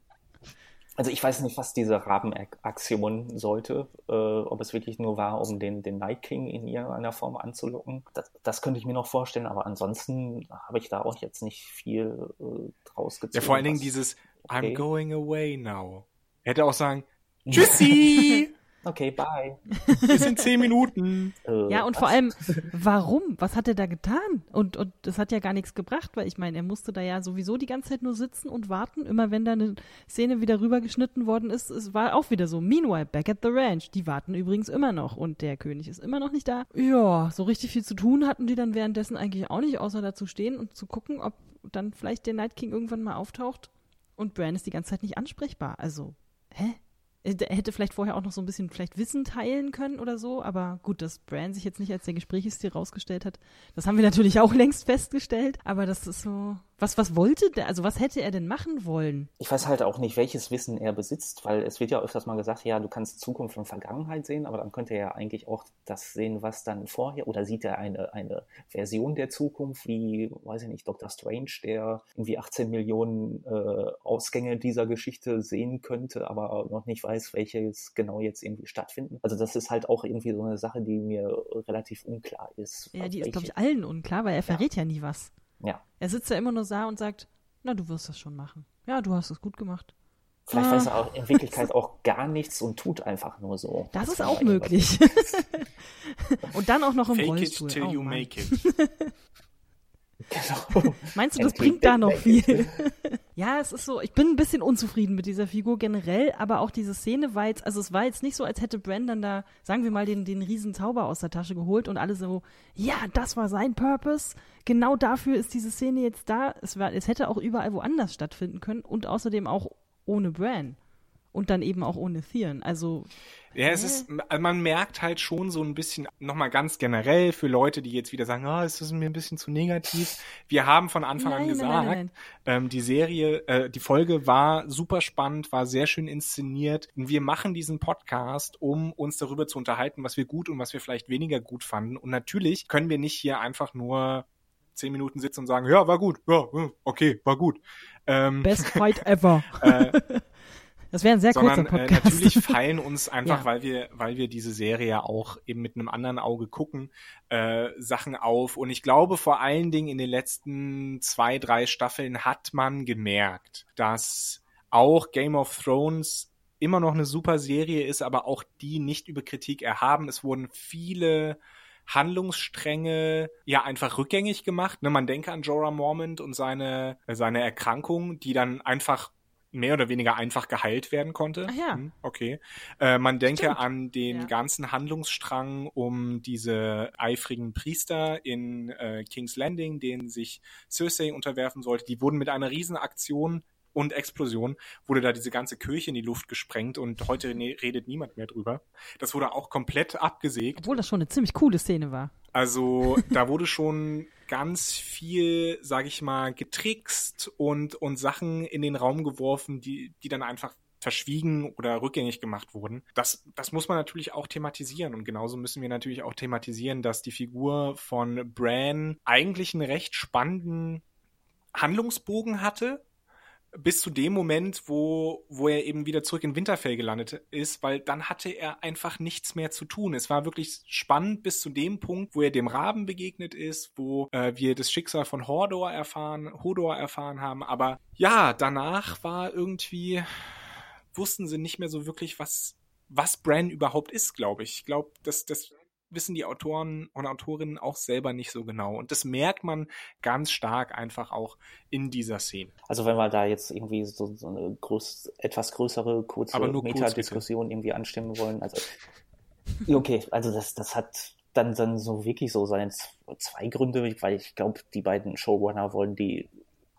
Also ich weiß nicht, was diese Rabenaktion sollte, äh, ob es wirklich nur war, um den, den Night King in irgendeiner Form anzulocken. Das, das könnte ich mir noch vorstellen, aber ansonsten habe ich da auch jetzt nicht viel äh, draus gezogen. Ja, vor allen Dingen dieses okay. I'm going away now. Er hätte auch sagen, Tschüssi! Okay, bye. Bis in zehn Minuten. Äh, ja, und vor allem, warum? Was hat er da getan? Und, und das hat ja gar nichts gebracht, weil ich meine, er musste da ja sowieso die ganze Zeit nur sitzen und warten. Immer wenn da eine Szene wieder rübergeschnitten worden ist, es war auch wieder so. Meanwhile, back at the ranch. Die warten übrigens immer noch und der König ist immer noch nicht da. Ja, so richtig viel zu tun hatten die dann währenddessen eigentlich auch nicht, außer da zu stehen und zu gucken, ob dann vielleicht der Night King irgendwann mal auftaucht. Und Bran ist die ganze Zeit nicht ansprechbar. Also, hä? Er hätte vielleicht vorher auch noch so ein bisschen vielleicht Wissen teilen können oder so, aber gut, dass Bran sich jetzt nicht als der Gesprächsstil rausgestellt hat, das haben wir natürlich auch längst festgestellt, aber das ist so, was, was wollte der, also was hätte er denn machen wollen? Ich weiß halt auch nicht, welches Wissen er besitzt, weil es wird ja öfters mal gesagt, ja, du kannst Zukunft und Vergangenheit sehen, aber dann könnte er ja eigentlich auch das sehen, was dann vorher, oder sieht er eine, eine Version der Zukunft, wie, weiß ich nicht, Dr. Strange, der irgendwie 18 Millionen äh, Ausgänge dieser Geschichte sehen könnte, aber noch nicht weiß, welches genau jetzt irgendwie stattfinden. Also das ist halt auch irgendwie so eine Sache, die mir relativ unklar ist. Ja, die ist, glaube ich, allen unklar, weil er verrät ja, ja nie was. Ja. Er sitzt ja immer nur da und sagt, na, du wirst das schon machen. Ja, du hast es gut gemacht. Vielleicht ah. weiß er auch in Wirklichkeit auch gar nichts und tut einfach nur so. Das, das ist auch möglich. und dann auch noch im Fake Rollstuhl. It till oh, you Mann. make it. Genau. Meinst du, das bringt da noch viel? ja, es ist so, ich bin ein bisschen unzufrieden mit dieser Figur generell, aber auch diese Szene war jetzt, also es war jetzt nicht so, als hätte Brandon da, sagen wir mal, den, den riesen Zauber aus der Tasche geholt und alle so, ja, das war sein Purpose. Genau dafür ist diese Szene jetzt da. Es, war, es hätte auch überall woanders stattfinden können und außerdem auch ohne Bran. Und dann eben auch ohne Theon. Also ja, es ist, man merkt halt schon so ein bisschen, nochmal ganz generell für Leute, die jetzt wieder sagen, ah, oh, ist das mir ein bisschen zu negativ. Wir haben von Anfang nein, an gesagt, nein, nein, ähm, die Serie, äh, die Folge war super spannend, war sehr schön inszeniert. Und wir machen diesen Podcast, um uns darüber zu unterhalten, was wir gut und was wir vielleicht weniger gut fanden. Und natürlich können wir nicht hier einfach nur zehn Minuten sitzen und sagen, ja, war gut, ja, okay, war gut. Ähm, Best Fight ever. äh, das wäre ein sehr sondern, kurzer äh, Podcast. Äh, natürlich fallen uns einfach, ja. weil wir, weil wir diese Serie ja auch eben mit einem anderen Auge gucken, äh, Sachen auf. Und ich glaube, vor allen Dingen in den letzten zwei, drei Staffeln hat man gemerkt, dass auch Game of Thrones immer noch eine super Serie ist, aber auch die nicht über Kritik erhaben. Es wurden viele Handlungsstränge ja einfach rückgängig gemacht. Ne, man denke an Jorah Mormont und seine, seine Erkrankung, die dann einfach mehr oder weniger einfach geheilt werden konnte. Ach ja. Hm, okay. Äh, man denke Stimmt. an den ja. ganzen Handlungsstrang um diese eifrigen Priester in äh, King's Landing, denen sich Cersei unterwerfen sollte. Die wurden mit einer Riesenaktion und Explosion wurde da diese ganze Kirche in die Luft gesprengt und heute ne redet niemand mehr drüber. Das wurde auch komplett abgesägt. Obwohl das schon eine ziemlich coole Szene war. Also da wurde schon ganz viel, sag ich mal, getrickst und, und Sachen in den Raum geworfen, die, die dann einfach verschwiegen oder rückgängig gemacht wurden. Das, das muss man natürlich auch thematisieren. Und genauso müssen wir natürlich auch thematisieren, dass die Figur von Bran eigentlich einen recht spannenden Handlungsbogen hatte, bis zu dem Moment, wo, wo er eben wieder zurück in Winterfell gelandet ist, weil dann hatte er einfach nichts mehr zu tun. Es war wirklich spannend bis zu dem Punkt, wo er dem Raben begegnet ist, wo äh, wir das Schicksal von Hodor erfahren, Hodor erfahren haben. Aber ja, danach war irgendwie, wussten sie nicht mehr so wirklich, was, was Bran überhaupt ist, glaube ich. Ich glaube, das, das wissen die Autoren und Autorinnen auch selber nicht so genau. Und das merkt man ganz stark einfach auch in dieser Szene. Also wenn wir da jetzt irgendwie so, so eine groß, etwas größere, kurze Metadiskussion irgendwie anstimmen wollen, also okay, also das, das hat dann, dann so wirklich so seine zwei Gründe, weil ich glaube, die beiden Showrunner wollen die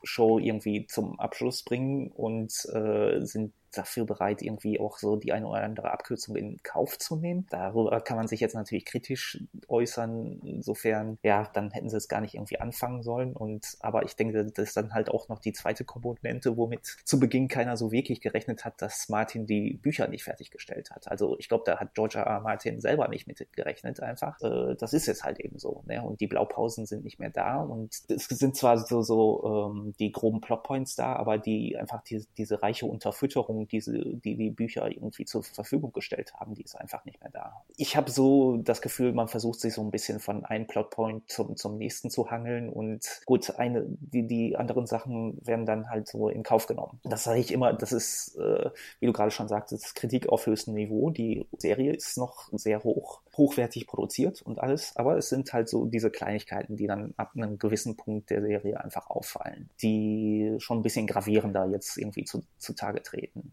Show irgendwie zum Abschluss bringen und äh, sind dafür bereit, irgendwie auch so die eine oder andere Abkürzung in Kauf zu nehmen. Darüber kann man sich jetzt natürlich kritisch äußern. Insofern, ja, dann hätten sie es gar nicht irgendwie anfangen sollen. Und aber ich denke, das ist dann halt auch noch die zweite Komponente, womit zu Beginn keiner so wirklich gerechnet hat, dass Martin die Bücher nicht fertiggestellt hat. Also ich glaube, da hat George R. R. Martin selber nicht mit gerechnet einfach. Äh, das ist jetzt halt eben so. Ne? Und die Blaupausen sind nicht mehr da. Und es sind zwar so, so ähm, die groben Plotpoints da, aber die einfach die, diese reiche Unterfütterung diese, die die Bücher irgendwie zur Verfügung gestellt haben, die ist einfach nicht mehr da. Ich habe so das Gefühl, man versucht sich so ein bisschen von einem Plotpoint zum, zum nächsten zu hangeln und gut, eine, die, die anderen Sachen werden dann halt so in Kauf genommen. Das sage ich immer, das ist, äh, wie du gerade schon sagtest, Kritik auf höchstem Niveau. Die Serie ist noch sehr hoch, hochwertig produziert und alles, aber es sind halt so diese Kleinigkeiten, die dann ab einem gewissen Punkt der Serie einfach auffallen, die schon ein bisschen gravierender jetzt irgendwie zu, zutage treten.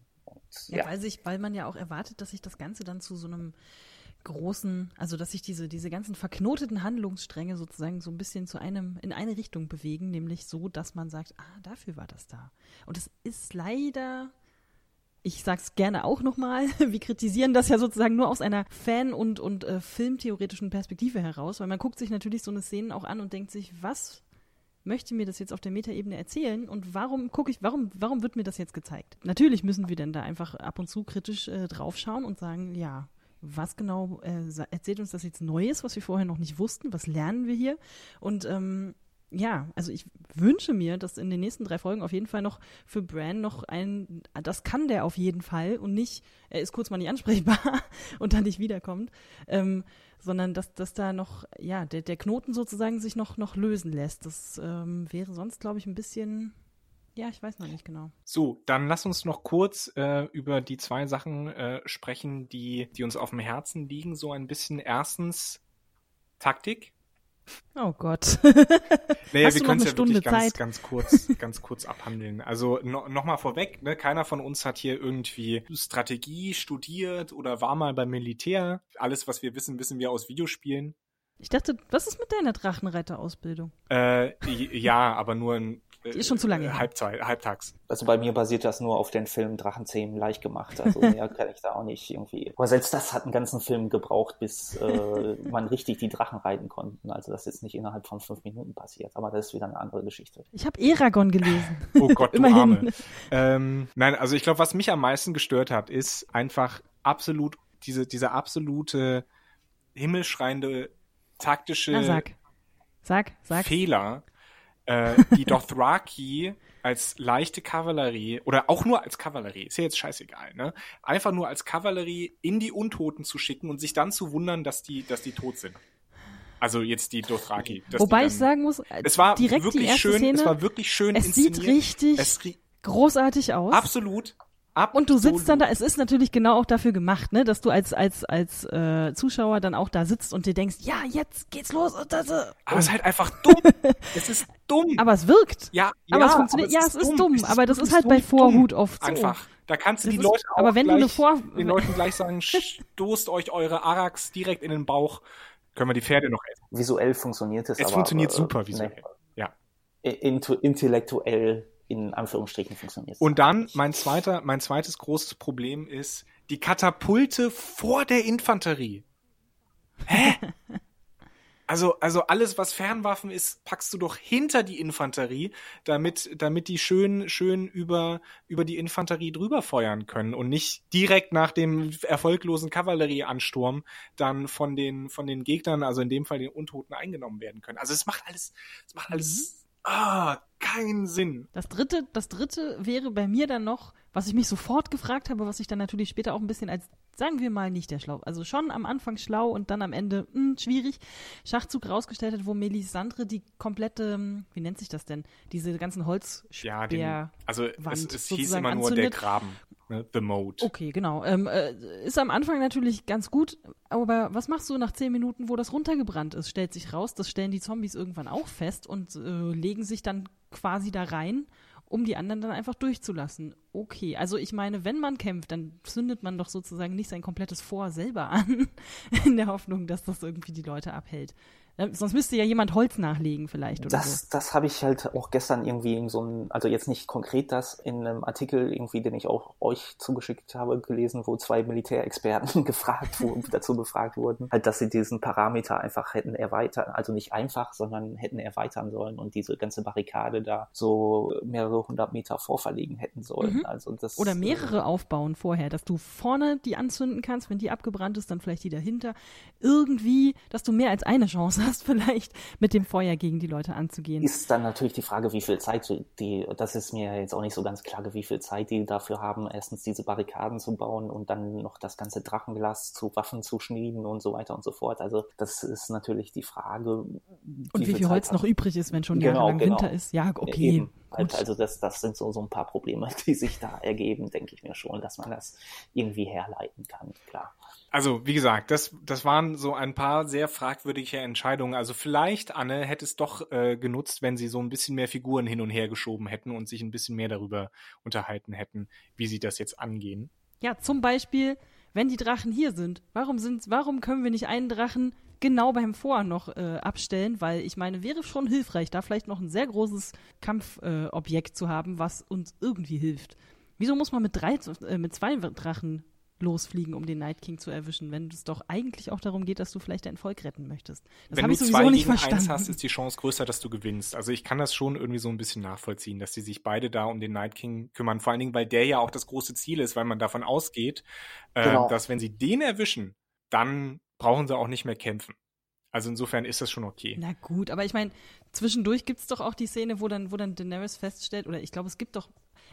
Ja, ja. Weil, sich, weil man ja auch erwartet, dass sich das Ganze dann zu so einem großen, also dass sich diese, diese ganzen verknoteten Handlungsstränge sozusagen so ein bisschen zu einem, in eine Richtung bewegen, nämlich so, dass man sagt, ah, dafür war das da. Und es ist leider, ich sag's gerne auch nochmal, wir kritisieren das ja sozusagen nur aus einer Fan- und, und äh, filmtheoretischen Perspektive heraus, weil man guckt sich natürlich so eine Szene auch an und denkt sich, was möchte mir das jetzt auf der Metaebene erzählen und warum gucke ich, warum, warum wird mir das jetzt gezeigt? Natürlich müssen wir dann da einfach ab und zu kritisch äh, draufschauen und sagen, ja, was genau äh, erzählt uns das jetzt Neues, was wir vorher noch nicht wussten? Was lernen wir hier? Und ähm, ja, also ich wünsche mir, dass in den nächsten drei Folgen auf jeden Fall noch für Bran noch ein, das kann der auf jeden Fall und nicht, er ist kurz mal nicht ansprechbar und dann nicht wiederkommt. Ähm, sondern dass, dass da noch, ja, der, der Knoten sozusagen sich noch, noch lösen lässt. Das ähm, wäre sonst, glaube ich, ein bisschen, ja, ich weiß noch nicht genau. So, dann lass uns noch kurz äh, über die zwei Sachen äh, sprechen, die, die uns auf dem Herzen liegen. So ein bisschen erstens Taktik. Oh Gott. naja, wir können es ja wirklich ganz, ganz kurz, ganz kurz abhandeln. Also no, nochmal vorweg, ne, keiner von uns hat hier irgendwie Strategie studiert oder war mal beim Militär. Alles, was wir wissen, wissen wir aus Videospielen. Ich dachte, was ist mit deiner Drachenreiter-Ausbildung? Äh, ja, aber nur in Die ist schon zu lange äh, her. Halbzeit, halbtags. Also bei mir basiert das nur auf den Film Drachenzähmen leicht gemacht. Also mehr kann ich da auch nicht irgendwie. Aber selbst das hat einen ganzen Film gebraucht, bis äh, man richtig die Drachen reiten konnte. Also das ist nicht innerhalb von fünf Minuten passiert. Aber das ist wieder eine andere Geschichte. Ich habe Eragon gelesen. Oh Gott, du Immerhin. Arme. Ähm, nein, also ich glaube, was mich am meisten gestört hat, ist einfach absolut diese, diese absolute himmelschreiende taktische Na, sag. Sag, sag. Fehler, äh, die Dothraki als leichte Kavallerie oder auch nur als Kavallerie, ist ja jetzt scheißegal, ne? Einfach nur als Kavallerie in die Untoten zu schicken und sich dann zu wundern, dass die, dass die tot sind. Also jetzt die Dothraki. Wobei die ich dann- sagen muss, es war direkt die wirklich erste schön, Szene, es war wirklich schön es inszeniert. sieht richtig es ri- großartig aus. absolut, absolut. Und du sitzt dann da, es ist natürlich genau auch dafür gemacht, ne, dass du als, als, als äh, Zuschauer dann auch da sitzt und dir denkst, ja, jetzt geht's los. Und das, äh. Aber es ist halt einfach dumm. es ist dumm. Aber es wirkt. ja, aber ja, es funktioniert, ja, es ist dumm, Es aber das ist wirklich halt bei dumm, Vorhut dumm. oft so. Einfach. Da kannst du Das die ist- Leute auch aber wenn du gleich, eine Vor- den Leuten gleich sagen, stoßt euch eure Arax direkt in den Bauch. Können wir die Pferde noch essen? Visuell funktioniert es, Es aber. funktioniert äh, super visuell. nee. Ja. Intu- intellektuell in Anführungsstrichen funktioniert. Und dann mein zweiter, mein zweites großes Problem ist die Katapulte vor der Infanterie. Hä? Also, also alles, was Fernwaffen ist, packst du doch hinter die Infanterie, damit, damit die schön, schön über, über die Infanterie drüber feuern können und nicht direkt nach dem erfolglosen Kavallerieansturm dann von den, von den Gegnern, also in dem Fall den Untoten, eingenommen werden können. Also es macht alles, es macht alles, ah, keinen Sinn. Das dritte, das dritte wäre bei mir dann noch, was ich mich sofort gefragt habe, was ich dann natürlich später auch ein bisschen als, sagen wir mal, nicht der Schlau, also schon am Anfang schlau und dann am Ende mh, schwierig, Schachzug rausgestellt hat, wo Melisandre die komplette, hm, wie nennt sich das denn, diese ganzen Holzspeer, Ja, den, also es, es hieß immer nur der anzündet. Graben, ne? The Mode. Okay, genau. Ähm, äh, ist am Anfang natürlich ganz gut, aber was machst du nach zehn Minuten, wo das runtergebrannt ist? Stellt sich raus, das stellen die Zombies irgendwann auch fest und äh, legen sich dann quasi da rein, um die anderen dann einfach durchzulassen. Okay, also ich meine, wenn man kämpft, dann zündet man doch sozusagen nicht sein komplettes Vor selber an, in der Hoffnung, dass das irgendwie die Leute abhält. Äh, sonst müsste ja jemand Holz nachlegen vielleicht oder so. Das, das habe ich halt auch gestern irgendwie in so einem, also jetzt nicht konkret das, in einem Artikel irgendwie, den ich auch euch zugeschickt habe, gelesen, wo zwei Militärexperten gefragt wurden, dazu befragt wurden, halt, dass sie diesen Parameter einfach hätten erweitern, also nicht einfach, sondern hätten erweitern sollen und diese ganze Barrikade da so mehrere hundert Meter vorverlegen hätten sollen. Also das, Oder mehrere aufbauen vorher, dass du vorne die anzünden kannst, wenn die abgebrannt ist, dann vielleicht die dahinter. Irgendwie, dass du mehr als eine Chance hast, vielleicht mit dem Feuer gegen die Leute anzugehen. ist dann natürlich die Frage, wie viel Zeit die, das ist mir jetzt auch nicht so ganz klar, wie viel Zeit die dafür haben, erstens diese Barrikaden zu bauen und dann noch das ganze Drachenglas zu Waffen zu schmieden und so weiter und so fort. Also das ist natürlich die Frage. Und wie viel Holz Zeit noch übrig ist, wenn schon Genau, jahrelang genau. Winter ist. Ja, okay. Eben. Gut. Also das, das sind so, so ein paar Probleme, die sich da ergeben, denke ich mir schon, dass man das irgendwie herleiten kann, klar. Also, wie gesagt, das, das waren so ein paar sehr fragwürdige Entscheidungen. Also vielleicht, Anne, hätte es doch äh, genutzt, wenn sie so ein bisschen mehr Figuren hin und her geschoben hätten und sich ein bisschen mehr darüber unterhalten hätten, wie sie das jetzt angehen. Ja, zum Beispiel, wenn die Drachen hier sind, warum sind, warum können wir nicht einen Drachen genau beim Vor noch äh, abstellen? Weil ich meine, wäre schon hilfreich, da vielleicht noch ein sehr großes Kampfobjekt äh, zu haben, was uns irgendwie hilft. Wieso muss man mit drei, äh, mit zwei Drachen losfliegen, um den Night King zu erwischen, wenn es doch eigentlich auch darum geht, dass du vielleicht dein Volk retten möchtest? Das Wenn habe du ich sowieso zwei nicht gegen verstanden. eins hast, ist die Chance größer, dass du gewinnst. Also ich kann das schon irgendwie so ein bisschen nachvollziehen, dass sie sich beide da um den Night King kümmern. Vor allen Dingen, weil der ja auch das große Ziel ist, weil man davon ausgeht, äh, Genau. dass wenn sie den erwischen, dann brauchen sie auch nicht mehr kämpfen. Also insofern ist das schon okay. Na gut, aber ich meine, zwischendurch gibt es doch auch die Szene, wo dann, wo dann Daenerys feststellt, oder ich glaube, es gibt doch,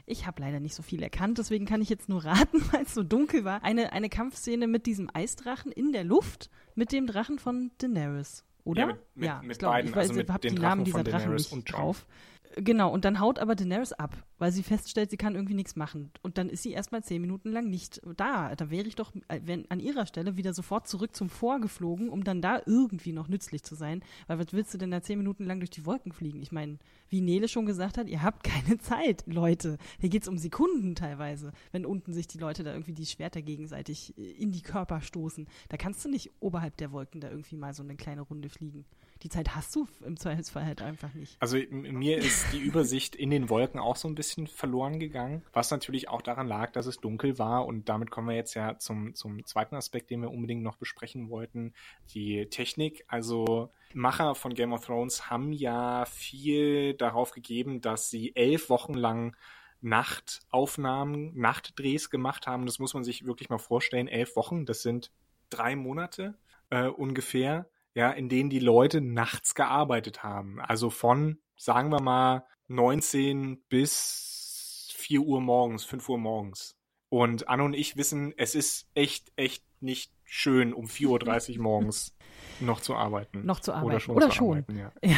ich habe leider nicht so viel erkannt, deswegen kann ich jetzt nur raten, weil es so dunkel war, eine, eine Kampfszene mit diesem Eisdrachen in der Luft mit dem Drachen von Daenerys. Oder? Ja, mit- mit- mit ich glaub, beiden, ich weiß, also mit den Namen dieser Drachen nicht drauf. Genau, und dann haut aber Daenerys ab, weil sie feststellt, sie kann irgendwie nichts machen. Und dann ist sie erstmal zehn Minuten lang nicht da. Da wäre ich doch äh, wenn, an ihrer Stelle wieder sofort zurück zum Vor geflogen, um dann da irgendwie noch nützlich zu sein. Weil was willst du denn da zehn Minuten lang durch die Wolken fliegen? Ich meine, wie Nele schon gesagt hat, ihr habt keine Zeit, Leute. Hier geht's um Sekunden teilweise, wenn unten sich die Leute da irgendwie die Schwerter gegenseitig äh, in die Körper stoßen. Da kannst du nicht oberhalb der Wolken da irgendwie mal so eine kleine Runde fliegen. Die Zeit hast du im Zweifelsfall halt einfach nicht. Also mir ist die Übersicht in den Wolken auch so ein bisschen verloren gegangen, was natürlich auch daran lag, dass es dunkel war und damit kommen wir jetzt ja zum, zum zweiten Aspekt, den wir unbedingt noch besprechen wollten, die Technik. Also Macher von Game of Thrones haben ja viel darauf gegeben, dass sie elf Wochen lang Nachtaufnahmen, Nachtdrehs gemacht haben. Das muss man sich wirklich mal vorstellen. Elf Wochen, das sind drei Monate äh, ungefähr, ja, in denen die Leute nachts gearbeitet haben. Also von, sagen wir mal, 19 bis 4 Uhr morgens, 5 Uhr morgens. Und Anno und ich wissen, es ist echt, echt nicht schön, um 4.30 Uhr morgens noch zu arbeiten. Noch zu arbeiten. Oder schon. Oder zu schon. Arbeiten, ja. Ja.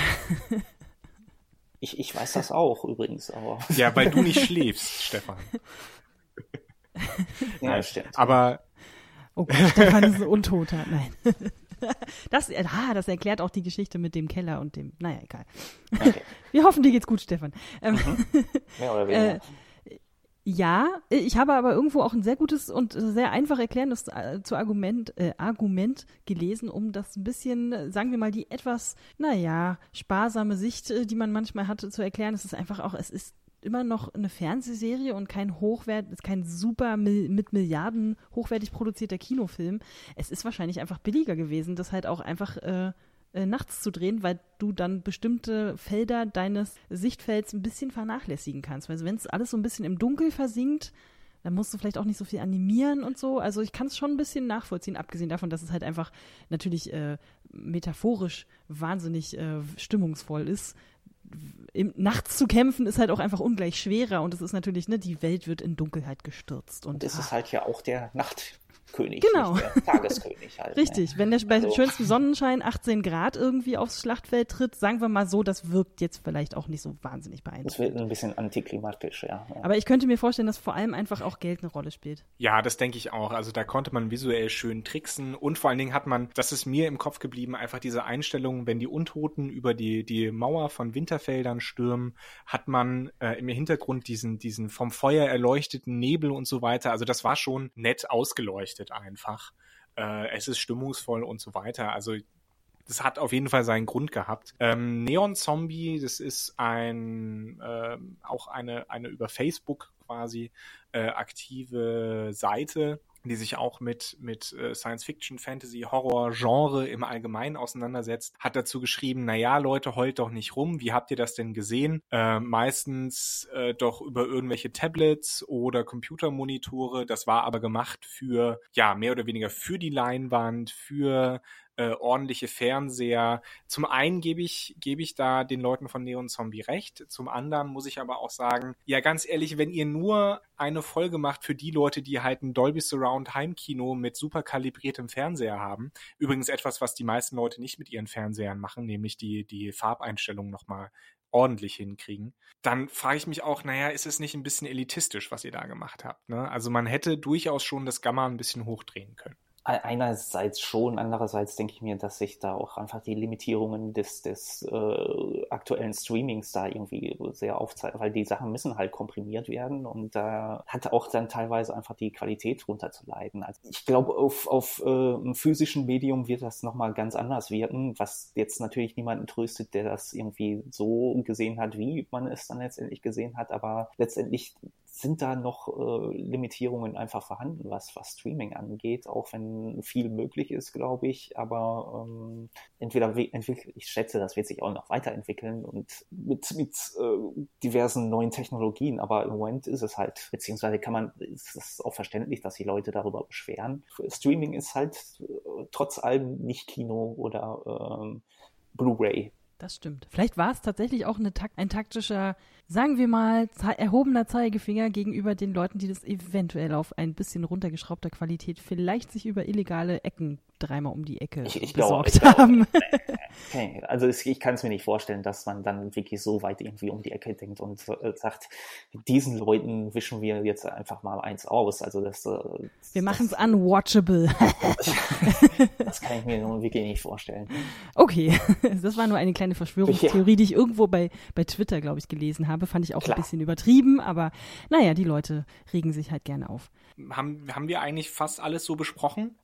Ich, ich weiß das auch übrigens, aber. ja, weil du nicht schläfst, Stefan. ja, stimmt. Aber Oh Gott, Stefan ist ein Untoter. Nein. Das, ah, das erklärt auch die Geschichte mit dem Keller und dem. Naja, egal. Okay. Wir hoffen, dir geht's gut, Stefan. Ähm, Mehr oder weniger. Äh, ja, ich habe aber irgendwo auch ein sehr gutes und sehr einfach erklärendes äh, zu Argument, äh, Argument gelesen, um das ein bisschen, äh, sagen wir mal, die etwas, naja, sparsame Sicht, äh, die man manchmal hatte, zu erklären. Es ist einfach auch, es ist immer noch eine Fernsehserie und kein hochwert, kein super mit Milliarden hochwertig produzierter Kinofilm. Es ist wahrscheinlich einfach billiger gewesen, das halt auch einfach äh, äh, nachts zu drehen, weil du dann bestimmte Felder deines Sichtfelds ein bisschen vernachlässigen kannst. Also wenn es alles so ein bisschen im Dunkel versinkt, dann musst du vielleicht auch nicht so viel animieren und so. Also ich kann es schon ein bisschen nachvollziehen, abgesehen davon, dass es halt einfach natürlich äh, metaphorisch wahnsinnig äh, stimmungsvoll ist. Im, nachts zu kämpfen ist halt auch einfach ungleich schwerer und es ist natürlich, ne, die Welt wird in Dunkelheit gestürzt. Und, Und es ah, ist halt ja auch der Nachtkönig, Genau. Tageskönig halt. Richtig, Ne? wenn der bei Also- schönstem Sonnenschein 18 Grad irgendwie aufs Schlachtfeld tritt, sagen wir mal so, das wirkt jetzt vielleicht auch nicht so wahnsinnig Das beeindruckend. wird ein bisschen antiklimatisch, ja. ja. Aber ich könnte mir vorstellen, dass vor allem einfach auch Geld eine Rolle spielt. Ja, das denke ich auch. Also da konnte man visuell schön tricksen und vor allen Dingen hat man, das ist mir im Kopf geblieben, einfach diese Einstellung, wenn die Untoten über die, die Mauer von Winterfeldern stürmen, hat man äh, im Hintergrund diesen, diesen vom Feuer erleuchteten Nebel und so weiter. Also das war schon nett ausgeleuchtet einfach. Äh, es ist stimmungsvoll und so weiter. Also das hat auf jeden Fall seinen Grund gehabt. Ähm, Neon Zombie, das ist ein ähm, auch eine eine über Facebook quasi äh, aktive Seite, die sich auch mit mit äh, Science Fiction, Fantasy, Horror Genre im Allgemeinen auseinandersetzt, hat dazu geschrieben: Na ja, Leute, heult doch nicht rum. Wie habt ihr das denn gesehen? Äh, meistens äh, doch über irgendwelche Tablets oder Computermonitore. Das war aber gemacht für ja mehr oder weniger für die Leinwand, für äh, ordentliche Fernseher. Zum einen gebe ich, gebe ich da den Leuten von Neon Zombie recht. Zum anderen muss ich aber auch sagen, ja, ganz ehrlich, wenn ihr nur eine Folge macht für die Leute, die halt ein Dolby Surround Heimkino mit super kalibriertem Fernseher haben, übrigens etwas, was die meisten Leute nicht mit ihren Fernsehern machen, nämlich die, die Farbeinstellung nochmal ordentlich hinkriegen, dann frage ich mich auch, naja, ist es nicht ein bisschen elitistisch, was ihr da gemacht habt? Ne? Also man hätte durchaus schon das Gamma ein bisschen hochdrehen können. Einerseits schon, andererseits denke ich mir, dass sich da auch einfach die Limitierungen des, des äh, aktuellen Streamings da irgendwie sehr aufzeigen, weil die Sachen müssen halt komprimiert werden und da hat auch dann teilweise einfach die Qualität drunter. Also ich glaube, auf, auf äh, einem physischen Medium wird das nochmal ganz anders wirken, was jetzt natürlich niemanden tröstet, der das irgendwie so gesehen hat, wie man es dann letztendlich gesehen hat, aber letztendlich sind da noch äh, Limitierungen einfach vorhanden, was, was Streaming angeht, auch wenn viel möglich ist, glaube ich. Aber ähm, entweder ich schätze, das wird sich auch noch weiterentwickeln und mit, mit äh, diversen neuen Technologien. Aber im Moment ist es halt, beziehungsweise kann man, ist es auch verständlich, dass die Leute darüber beschweren. Streaming ist halt äh, trotz allem nicht Kino oder ähm, Blu-ray. Das stimmt. Vielleicht war es tatsächlich auch eine, ein taktischer, sagen wir mal, erhobener Zeigefinger gegenüber den Leuten, die das eventuell auf ein bisschen runtergeschraubter Qualität vielleicht sich über illegale Ecken dreimal um die Ecke Ich- ich besorgt ich glaube. haben. Okay, also es, ich kann es mir nicht vorstellen, dass man dann wirklich so weit irgendwie um die Ecke denkt und äh, sagt, diesen Leuten wischen wir jetzt einfach mal eins aus. Also das, äh, Wir machen es unwatchable. das kann ich mir nun wirklich nicht vorstellen. Okay, das war nur eine kleine Verschwörungstheorie, die ich irgendwo bei, bei Twitter, glaube ich, gelesen habe. Habe, fand ich auch Klar. ein bisschen übertrieben, aber naja, die Leute regen sich halt gerne auf. Haben, haben wir eigentlich fast alles so besprochen?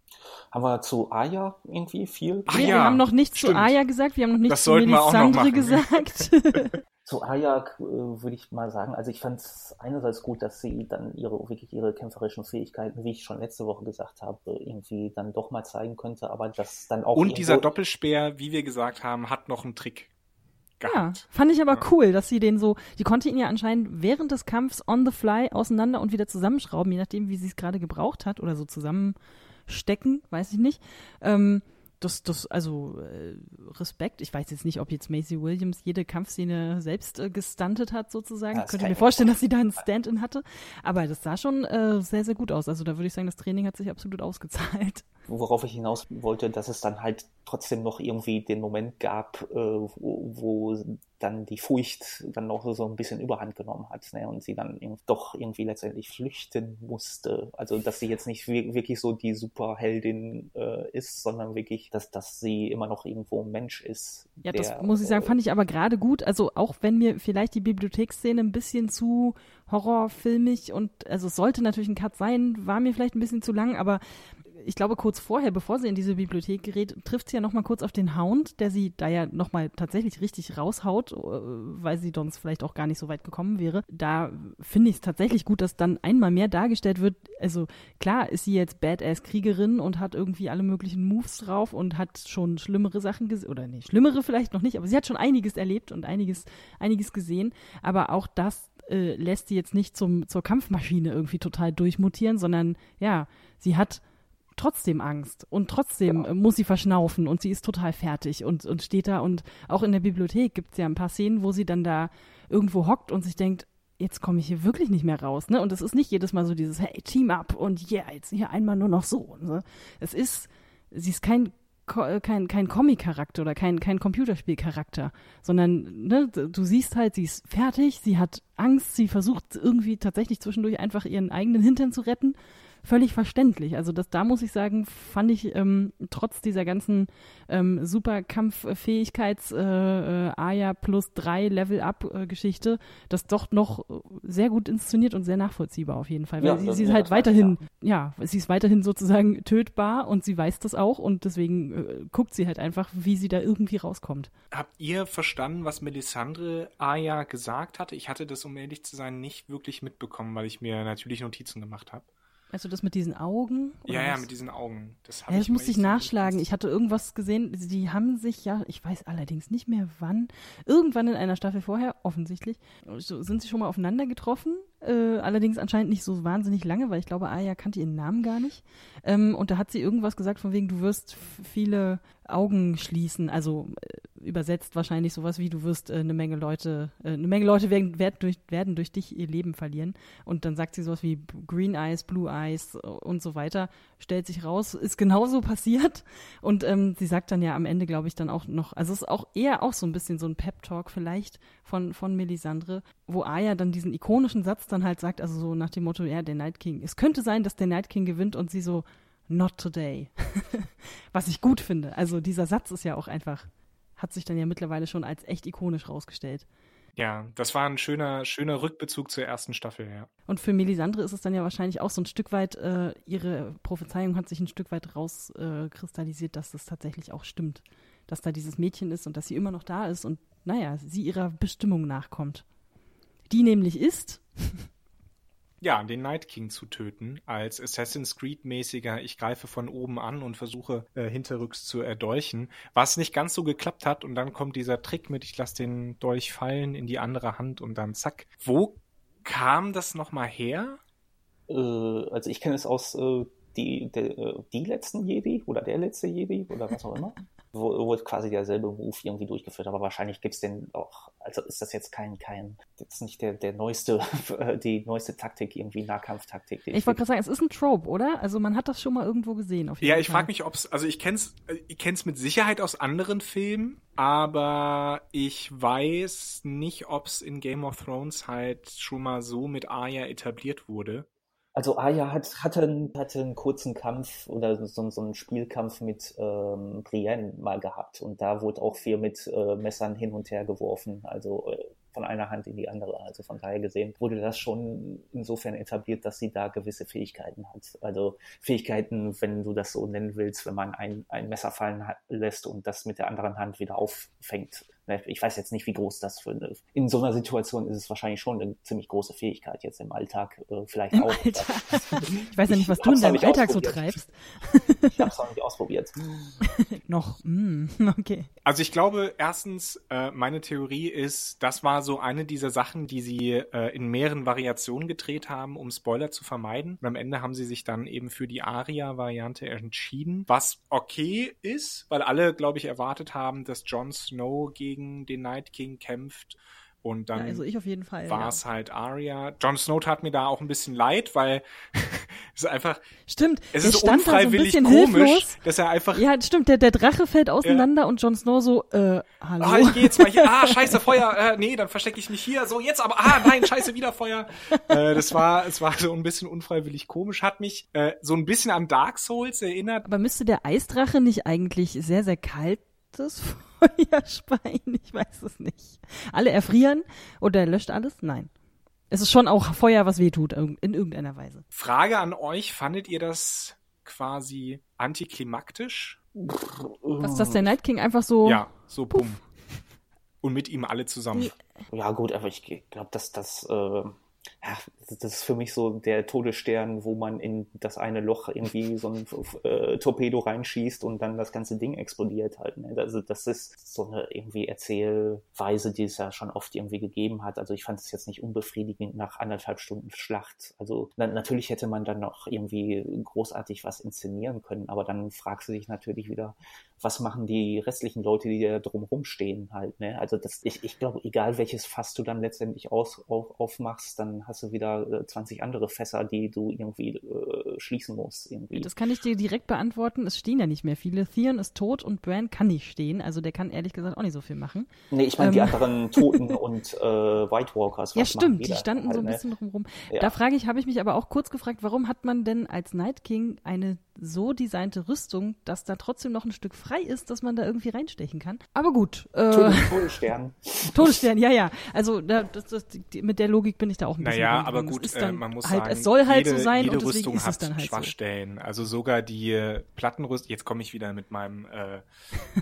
Haben wir zu Aya irgendwie viel? Ach, ja, wir haben noch nichts stimmt. zu Aya gesagt, wir haben noch nichts zu Melisandre gesagt. zu Aya äh, würde ich mal sagen, also ich fand es einerseits gut, dass sie dann ihre wirklich ihre kämpferischen Fähigkeiten, wie ich schon letzte Woche gesagt habe, irgendwie dann doch mal zeigen könnte, aber das dann auch. Und dieser Doppelspeer, wie wir gesagt haben, hat noch einen Trick. Gehabt. Ja, fand ich aber ja. cool, dass sie den so, die konnte ihn ja anscheinend während des Kampfs on the fly auseinander und wieder zusammenschrauben, je nachdem, wie sie es gerade gebraucht hat oder so zusammenstecken, weiß ich nicht. Ähm, das, das, also äh, Respekt. Ich weiß jetzt nicht, ob jetzt Macy Williams jede Kampfszene selbst äh, gestuntet hat, sozusagen. Ja, Könnte mir vorstellen, dass sie da einen Stand-in hatte. Aber das sah schon äh, sehr, sehr gut aus. Also da würde ich sagen, das Training hat sich absolut ausgezahlt. Worauf ich hinaus wollte, dass es dann halt trotzdem noch irgendwie den Moment gab, äh, wo, wo dann die Furcht dann noch so ein bisschen Überhand genommen hat ne? und sie dann doch irgendwie letztendlich flüchten musste. Also dass sie jetzt nicht wirklich so die Superheldin äh, ist, sondern wirklich, dass, dass sie immer noch irgendwo ein Mensch ist. Ja, der, das muss ich sagen, fand ich aber gerade gut. Also auch wenn mir vielleicht die Bibliotheksszene ein bisschen zu horrorfilmig und also es sollte natürlich ein Cut sein, war mir vielleicht ein bisschen zu lang, aber ich glaube, kurz vorher, bevor sie in diese Bibliothek gerät, trifft sie ja nochmal kurz auf den Hound, der sie da ja nochmal tatsächlich richtig raushaut, äh, weil sie sonst vielleicht auch gar nicht so weit gekommen wäre. Da finde ich es tatsächlich gut, dass dann einmal mehr dargestellt wird. Also klar ist sie jetzt Badass-Kriegerin und hat irgendwie alle möglichen Moves drauf und hat schon schlimmere Sachen gesehen, oder nee, schlimmere vielleicht noch nicht, aber sie hat schon einiges erlebt und einiges, einiges gesehen. Aber auch das äh, lässt sie jetzt nicht zum, zur Kampfmaschine irgendwie total durchmutieren, sondern ja, sie hat trotzdem Angst und trotzdem ja. muss sie verschnaufen und sie ist total fertig und, und steht da und auch in der Bibliothek gibt es ja ein paar Szenen, wo sie dann da irgendwo hockt und sich denkt, jetzt komme ich hier wirklich nicht mehr raus, ne? Und es ist nicht jedes Mal so dieses, hey, Team up und yeah, jetzt hier einmal nur noch so. Ne? Es ist, sie ist kein kein, kein Comic-Charakter oder kein, kein Computerspiel-Charakter, sondern ne, du siehst halt, sie ist fertig, sie hat Angst, sie versucht irgendwie tatsächlich zwischendurch einfach ihren eigenen Hintern zu retten völlig verständlich. Also das, da muss ich sagen, fand ich ähm, trotz dieser ganzen ähm, Superkampffähigkeits äh, äh, Aya plus drei Level Up äh, Geschichte, das doch noch sehr gut inszeniert und sehr nachvollziehbar auf jeden Fall. Weil ja, sie, sie ist halt weiterhin, ja. ja. sie ist weiterhin sozusagen tötbar und sie weiß das auch und deswegen äh, guckt sie halt einfach, wie sie da irgendwie rauskommt. Habt ihr verstanden, was Melisandre Aya gesagt hatte? Ich hatte das, um ehrlich zu sein, nicht wirklich mitbekommen, weil ich mir natürlich Notizen gemacht habe. Also das mit diesen Augen? Ja, ja, mit diesen Augen. Das, ja, das musste ich nachschlagen. Ich hatte irgendwas gesehen, die haben sich ja, ich weiß allerdings nicht mehr wann, irgendwann in einer Staffel vorher, offensichtlich, sind sie schon mal aufeinander getroffen. Äh, allerdings anscheinend nicht so wahnsinnig lange, weil ich glaube, Aya kannte ihren Namen gar nicht. Ähm, und da hat sie irgendwas gesagt von wegen, du wirst viele Augen schließen, also äh, übersetzt wahrscheinlich sowas wie, du wirst äh, eine Menge Leute, äh, eine Menge Leute werden, werden, durch, werden durch dich ihr Leben verlieren. Und dann sagt sie sowas wie Green Eyes, Blue Eyes und so weiter. Stellt sich raus, ist genauso passiert. Und ähm, sie sagt dann ja am Ende, glaube ich, dann auch noch, also es ist auch eher auch so ein bisschen so ein Pep-Talk vielleicht von, von Melisandre, wo Aya dann diesen ikonischen Satz dann halt sagt, also so nach dem Motto, ja, der Night King. Es könnte sein, dass der Night King gewinnt und sie so, not today. Was ich gut finde. Also dieser Satz ist ja auch einfach hat sich dann ja mittlerweile schon als echt ikonisch rausgestellt. Ja, das war ein schöner, schöner Rückbezug zur ersten Staffel, ja. Und für Melisandre ist es dann ja wahrscheinlich auch so ein Stück weit, äh, ihre Prophezeiung hat sich ein Stück weit rauskristallisiert, äh, dass das tatsächlich auch stimmt. Dass da dieses Mädchen ist und dass sie immer noch da ist und, naja, sie ihrer Bestimmung nachkommt. Die nämlich ist, ja, den Night King zu töten, als Assassin's Creed-mäßiger, ich greife von oben an und versuche äh, hinterrücks zu erdolchen, was nicht ganz so geklappt hat und dann kommt dieser Trick mit, ich lasse den Dolch fallen in die andere Hand und dann zack. Wo kam das nochmal her? Äh, also ich kenne es aus äh, die, äh, die letzten Jedi oder der letzte Jedi oder was auch immer. Wo, wo quasi derselbe Move irgendwie durchgeführt, aber wahrscheinlich gibt es den auch, also ist das jetzt kein, kein, jetzt nicht der, der neueste, die neueste Taktik, irgendwie Nahkampftaktik. Ich wollte gerade sagen, es ist ein Trope, oder? Also man hat das schon mal irgendwo gesehen. ja, ich frage mich, ob es, also ich kenn's, ich kenn's mit Sicherheit aus anderen Filmen, aber ich weiß nicht, ob es in Game of Thrones halt schon mal so mit Arya etabliert wurde. Also Aya hat, hatte, einen, hatte einen kurzen Kampf oder so, so einen Spielkampf mit ähm, Brienne mal gehabt und da wurde auch viel mit äh, Messern hin und her geworfen. Also äh, von einer Hand in die andere. Also von daher gesehen wurde das schon insofern etabliert, dass sie da gewisse Fähigkeiten hat. Also Fähigkeiten, wenn du das so nennen willst, wenn man ein, ein Messer fallen lässt und das mit der anderen Hand wieder auffängt. Ich weiß jetzt nicht, wie groß das für eine, in so einer Situation ist es wahrscheinlich schon eine ziemlich große Fähigkeit jetzt im Alltag, äh, vielleicht Im auch. Alltag. Ich weiß ja nicht, was du in deinem Alltag so treibst. Ich habe es noch nicht ausprobiert. noch, mm, okay. Also ich glaube, erstens, äh, meine Theorie ist, das war so eine dieser Sachen, die sie äh, in mehreren Variationen gedreht haben, um Spoiler zu vermeiden. Und am Ende haben sie sich dann eben für die Aria-Variante entschieden, was okay ist, weil alle, glaube ich, erwartet haben, dass Jon Snow gegen den Night King kämpft und dann ja, also ich auf jeden Fall. War es ja. halt Arya. Jon Snow tat mir da auch ein bisschen leid, weil es ist einfach. Stimmt. Es ist unfreiwillig so ein komisch, hilflos. dass er einfach. Ja, stimmt. Der, der Drache fällt auseinander ja. und Jon Snow so, äh, hallo. Ah, ich geh jetzt mal hier. Ah, scheiße, Feuer. Äh, nee, dann verstecke ich mich hier. So, jetzt aber. Ah, nein, scheiße, wieder Feuer. äh, das war, es war so ein bisschen unfreiwillig komisch. Hat mich äh, so ein bisschen an Dark Souls erinnert. Aber müsste der Eisdrache nicht eigentlich sehr, sehr kalt das Feuerspein? Ich weiß es nicht. Alle erfrieren oder löscht alles? Nein. Es ist schon auch Feuer, was weh tut, in irgendeiner Weise. Frage an euch, fandet ihr das quasi antiklimaktisch? Was, dass der Night King einfach so... Ja, so bumm. Und mit ihm alle zusammen. Ja gut, aber ich glaube, dass das... Äh das ist für mich so der Todesstern, wo man in das eine Loch irgendwie so ein äh, Torpedo reinschießt und dann das ganze Ding explodiert halt. Ne? Also das ist so eine irgendwie Erzählweise, die es ja schon oft irgendwie gegeben hat. Also ich fand es jetzt nicht unbefriedigend nach anderthalb Stunden Schlacht. Also na natürlich hätte man dann noch irgendwie großartig was inszenieren können, aber dann fragst du dich natürlich wieder, was machen die restlichen Leute, die da drumherum stehen halt. Ne? Also das, ich, ich glaube, egal welches Fass du dann letztendlich aus, auf, aufmachst, dann hast du wieder 20 äh, andere Fässer, die du irgendwie äh, schließen musst. Irgendwie. Das kann ich dir direkt beantworten. Es stehen ja nicht mehr viele. Theon ist tot und Bran kann nicht stehen. Also der kann ehrlich gesagt auch nicht so viel machen. Nee, ich meine ähm. die anderen Toten und äh, White Walkers. ja, stimmt. Die standen halt, so ein ne? bisschen drumherum. Ja. Da frage ich, habe ich mich aber auch kurz gefragt, warum hat man denn als Night King eine so designte Rüstung, dass da trotzdem noch ein Stück frei ist, dass man da irgendwie reinstechen kann. Aber gut. Äh, Todesstern. Todesstern, ja, ja. Also da, das, das, die, mit der Logik bin ich da auch ein bisschen. Naja, aber gut, äh, man muss halt, sagen, es soll halt jede, so sein jede und Rüstung ist hat es dann halt Schwachstellen. So. Also sogar die äh, Plattenrüstung, jetzt komme ich wieder mit meinem äh,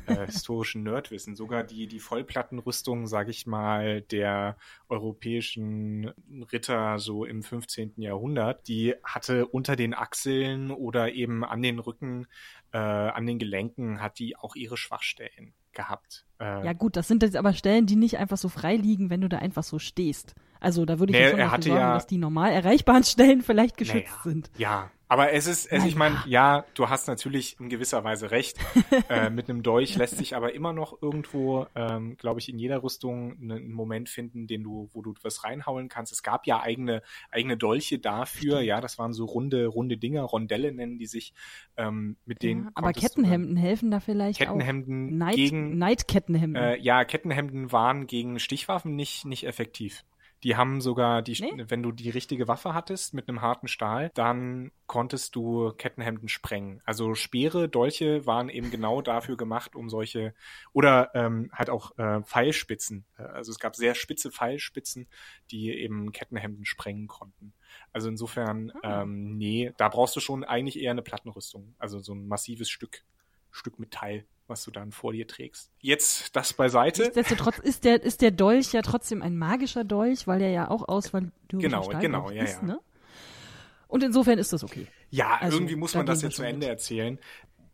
äh, historischen Nerdwissen, sogar die, die Vollplattenrüstung, sage ich mal, der europäischen Ritter so im 15. Jahrhundert, die hatte unter den Achseln oder eben an den Rücken, äh, an den Gelenken, hat die auch ihre Schwachstellen gehabt. Äh, ja gut, das sind jetzt aber Stellen, die nicht einfach so frei liegen, wenn du da einfach so stehst. Also da würde ich nee, ja schon dafür sorgen, ja, dass die normal erreichbaren Stellen vielleicht geschützt naja, sind. Ja, aber es ist, es, ich meine, ja, du hast natürlich in gewisser Weise recht. äh, mit einem Dolch lässt sich aber immer noch irgendwo, ähm, glaube ich, in jeder Rüstung einen Moment finden, den du, wo du was reinhauen kannst. Es gab ja eigene, eigene Dolche dafür. Ja, das waren so runde, runde Dinger, Rondelle nennen die sich, ähm, mit denen. Ja, aber Kettenhemden dann, helfen da vielleicht Kettenhemden auch. Night, gegen. Night-Kettenhemden. Äh, ja, Kettenhemden waren gegen Stichwaffen nicht, nicht effektiv. Die haben sogar die, nee? wenn du die richtige Waffe hattest mit einem harten Stahl, dann konntest du Kettenhemden sprengen. Also Speere, Dolche waren eben genau dafür gemacht, um solche oder ähm, halt auch äh, Pfeilspitzen. Äh, also es gab sehr spitze Pfeilspitzen, die eben Kettenhemden sprengen konnten. Also insofern, ah. ähm, nee, da brauchst du schon eigentlich eher eine Plattenrüstung. Also so ein massives Stück, Stück Metall was du dann vor dir trägst. Jetzt das beiseite. Nichtsdestotrotz ist der, ist der Dolch ja trotzdem ein magischer Dolch, weil der ja auch ausvalidischer genau, Stahl genau, ja, ist, ja. Ne? Und insofern ist das okay. Ja, also, irgendwie muss man das jetzt zu Ende mit. erzählen.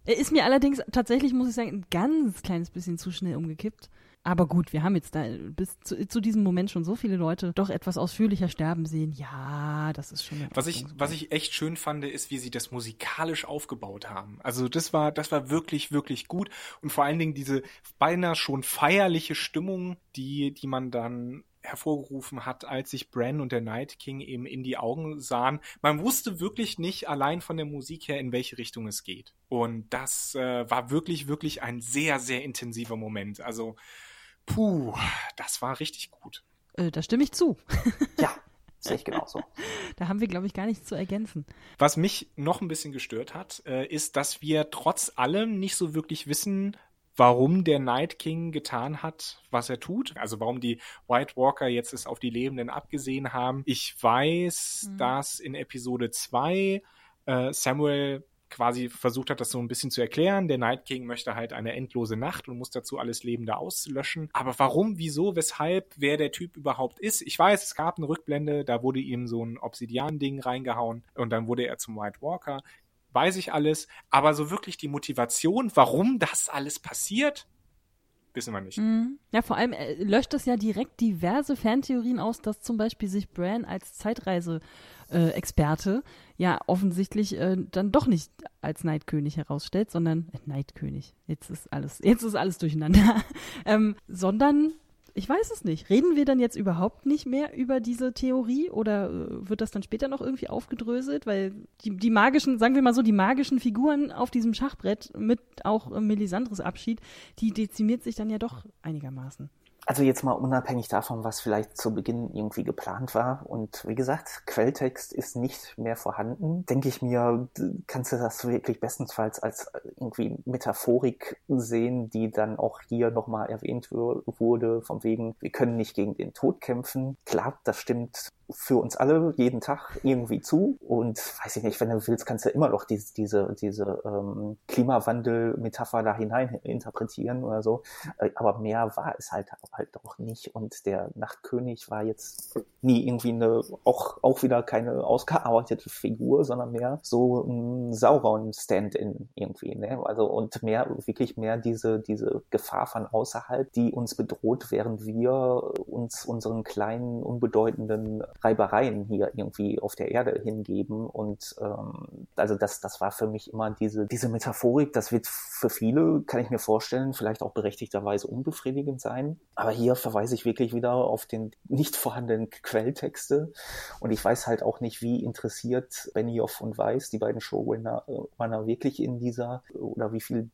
Er ist mir allerdings tatsächlich, muss ich sagen, ein ganz kleines bisschen zu schnell umgekippt. Aber gut, wir haben jetzt da bis zu, zu, diesem Moment schon so viele Leute doch etwas ausführlicher sterben sehen. Ja, das ist schon. Was ich, was ich echt schön fand, ist, wie sie das musikalisch aufgebaut haben. Also das war, das war wirklich, wirklich gut. Und vor allen Dingen diese beinahe schon feierliche Stimmung, die, die man dann hervorgerufen hat, als sich Bran und der Night King eben in die Augen sahen. Man wusste wirklich nicht allein von der Musik her, in welche Richtung es geht. Und das äh, war wirklich, wirklich ein sehr, sehr intensiver Moment. Also Puh, das war richtig gut. Äh, da stimme ich zu. ja, sehe ich genauso. Da haben wir, glaube ich, gar nichts zu ergänzen. Was mich noch ein bisschen gestört hat, äh, ist, dass wir trotz allem nicht so wirklich wissen, warum der Night King getan hat, was er tut. Also warum die White Walker jetzt es auf die Lebenden abgesehen haben. Ich weiß, mhm. dass in Episode 2 äh, Samuel quasi versucht hat, das so ein bisschen zu erklären. Der Night King möchte halt eine endlose Nacht und muss dazu alles Lebende auslöschen. Aber warum, wieso, weshalb, wer der Typ überhaupt ist? Ich weiß, es gab eine Rückblende, da wurde ihm so ein Obsidian-Ding reingehauen und dann wurde er zum White Walker weiß ich alles, aber so wirklich die Motivation, warum das alles passiert, wissen wir nicht. Mhm. Ja, vor allem äh, löscht es ja direkt diverse Fantheorien aus, dass zum Beispiel sich Bran als Zeitreise-Experte äh, ja offensichtlich äh, dann doch nicht als Neidkönig herausstellt, sondern äh, Neidkönig. Jetzt ist alles, jetzt ist alles durcheinander. ähm, sondern ich weiß es nicht. Reden wir dann jetzt überhaupt nicht mehr über diese Theorie oder äh, wird das dann später noch irgendwie aufgedröselt? Weil die, die magischen, sagen wir mal so, die magischen Figuren auf diesem Schachbrett mit auch äh, Melisandres Abschied, die dezimiert sich dann ja doch einigermaßen. Also jetzt mal unabhängig davon, was vielleicht zu Beginn irgendwie geplant war. Und wie gesagt, Quelltext ist nicht mehr vorhanden. Denke ich mir, kannst du das wirklich bestensfalls als irgendwie Metaphorik sehen, die dann auch hier nochmal erwähnt wurde, vom wegen, wir können nicht gegen den Tod kämpfen. Klar, das stimmt für uns alle jeden Tag irgendwie zu. Und weiß ich nicht, wenn du willst, kannst du immer noch diese, diese, diese ähm, Klimawandel-Metapher da hinein interpretieren oder so. Äh, aber mehr war es halt halt auch nicht. Und der Nachtkönig war jetzt nie irgendwie eine, auch, auch wieder keine ausgearbeitete Figur, sondern mehr so ein Sauron-Stand-in irgendwie. Ne? Also und mehr, wirklich mehr diese, diese Gefahr von außerhalb, die uns bedroht, während wir uns unseren kleinen, unbedeutenden Reibereien hier irgendwie auf der Erde hingeben. Und ähm, also das, das war für mich immer diese, diese Metaphorik, das wird für viele, kann ich mir vorstellen, vielleicht auch berechtigterweise unbefriedigend sein. Aber hier verweise ich wirklich wieder auf den nicht vorhandenen Quelltexte. Und ich weiß halt auch nicht, wie interessiert Benioff und Weiss, die beiden Showrunner, äh, wirklich in dieser oder wie viel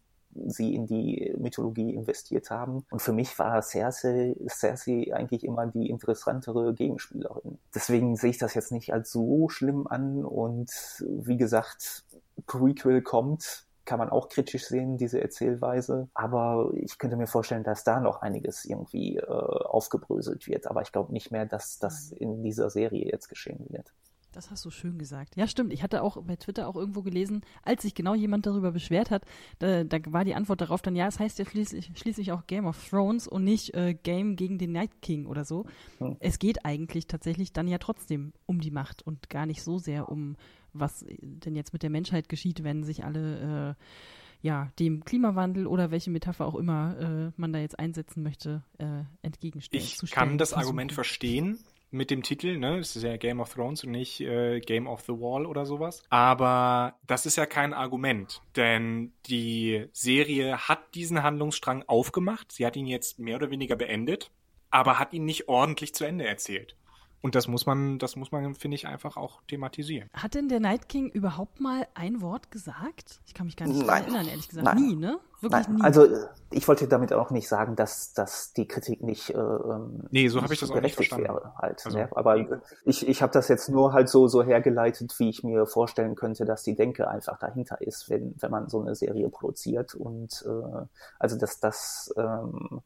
sie in die Mythologie investiert haben. Und für mich war Cersei, Cersei eigentlich immer die interessantere Gegenspielerin. Deswegen sehe ich das jetzt nicht als so schlimm an. Und wie gesagt, Prequel kommt, kann man auch kritisch sehen, diese Erzählweise. Aber ich könnte mir vorstellen, dass da noch einiges irgendwie äh, aufgebröselt wird. Aber ich glaube nicht mehr, dass das in dieser Serie jetzt geschehen wird. Das hast du schön gesagt. Ja, stimmt. Ich hatte auch bei Twitter auch irgendwo gelesen, als sich genau jemand darüber beschwert hat, da, da war die Antwort darauf dann, ja, es heißt ja schließlich, schließlich auch Game of Thrones und nicht äh, Game gegen den Night King oder so. Hm. Es geht eigentlich tatsächlich dann ja trotzdem um die Macht und gar nicht so sehr um, was denn jetzt mit der Menschheit geschieht, wenn sich alle äh, ja, dem Klimawandel oder welche Metapher auch immer äh, man da jetzt einsetzen möchte, äh, entgegenstellen. Ich kann das Argument verstehen mit dem Titel, ne? Es ist ja Game of Thrones und nicht äh, Game of the Wall oder sowas. Aber das ist ja kein Argument, denn die Serie hat diesen Handlungsstrang aufgemacht. Sie hat ihn jetzt mehr oder weniger beendet, aber hat ihn nicht ordentlich zu Ende erzählt. Und das muss man, das muss man, finde ich, einfach auch thematisieren. Hat denn der Night King überhaupt mal ein Wort gesagt? Ich kann mich gar nicht Nein. erinnern, ehrlich gesagt. Nein. Nie, ne? Wirklich Nein. nie. Also ich wollte damit auch nicht sagen, dass, dass die Kritik nicht, äh, ähm, nee, so habe ich das auch nicht verstanden. wäre. Halt, also, ne? Aber ich, ich habe das jetzt nur halt so, so hergeleitet, wie ich mir vorstellen könnte, dass die Denke einfach dahinter ist, wenn, wenn man so eine Serie produziert. Und äh, also dass das ähm,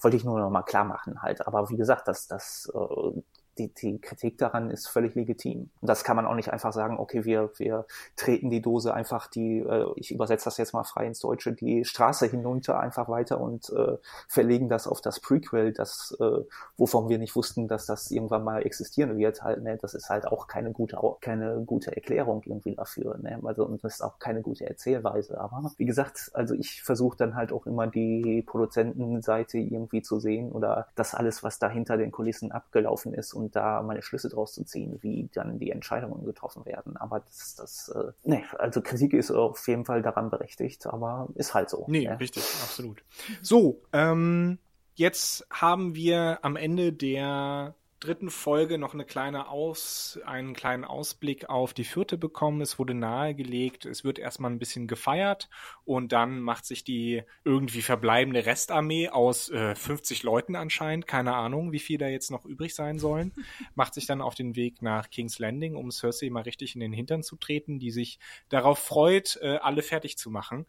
wollte ich nur noch mal klar machen halt. Aber wie gesagt, dass das äh, die, die Kritik daran ist völlig legitim. Und das kann man auch nicht einfach sagen, okay, wir, wir treten die Dose einfach die, äh, ich übersetze das jetzt mal frei ins Deutsche, die Straße hinunter einfach weiter und äh, verlegen das auf das Prequel, das, äh, wovon wir nicht wussten, dass das irgendwann mal existieren wird. Halt, ne? Das ist halt auch keine gute, keine gute Erklärung irgendwie dafür. Ne? Also, und das ist auch keine gute Erzählweise. Aber wie gesagt, also ich versuche dann halt auch immer die Produzentenseite irgendwie zu sehen oder das alles, was da hinter den Kulissen abgelaufen ist und da meine Schlüsse draus zu ziehen, wie dann die Entscheidungen getroffen werden. Aber das, das, äh, nee, also Kritik ist auf jeden Fall daran berechtigt, aber ist halt so. Nee, ne? richtig, absolut. So, ähm, jetzt haben wir am Ende der dritten Folge noch eine kleine Aus, einen kleinen Ausblick auf die vierte bekommen. Es wurde nahegelegt, es wird erstmal ein bisschen gefeiert und dann macht sich die irgendwie verbleibende Restarmee aus äh, 50 Leuten anscheinend, keine Ahnung, wie viel da jetzt noch übrig sein sollen, macht sich dann auf den Weg nach King's Landing, um Cersei mal richtig in den Hintern zu treten, die sich darauf freut, äh, alle fertig zu machen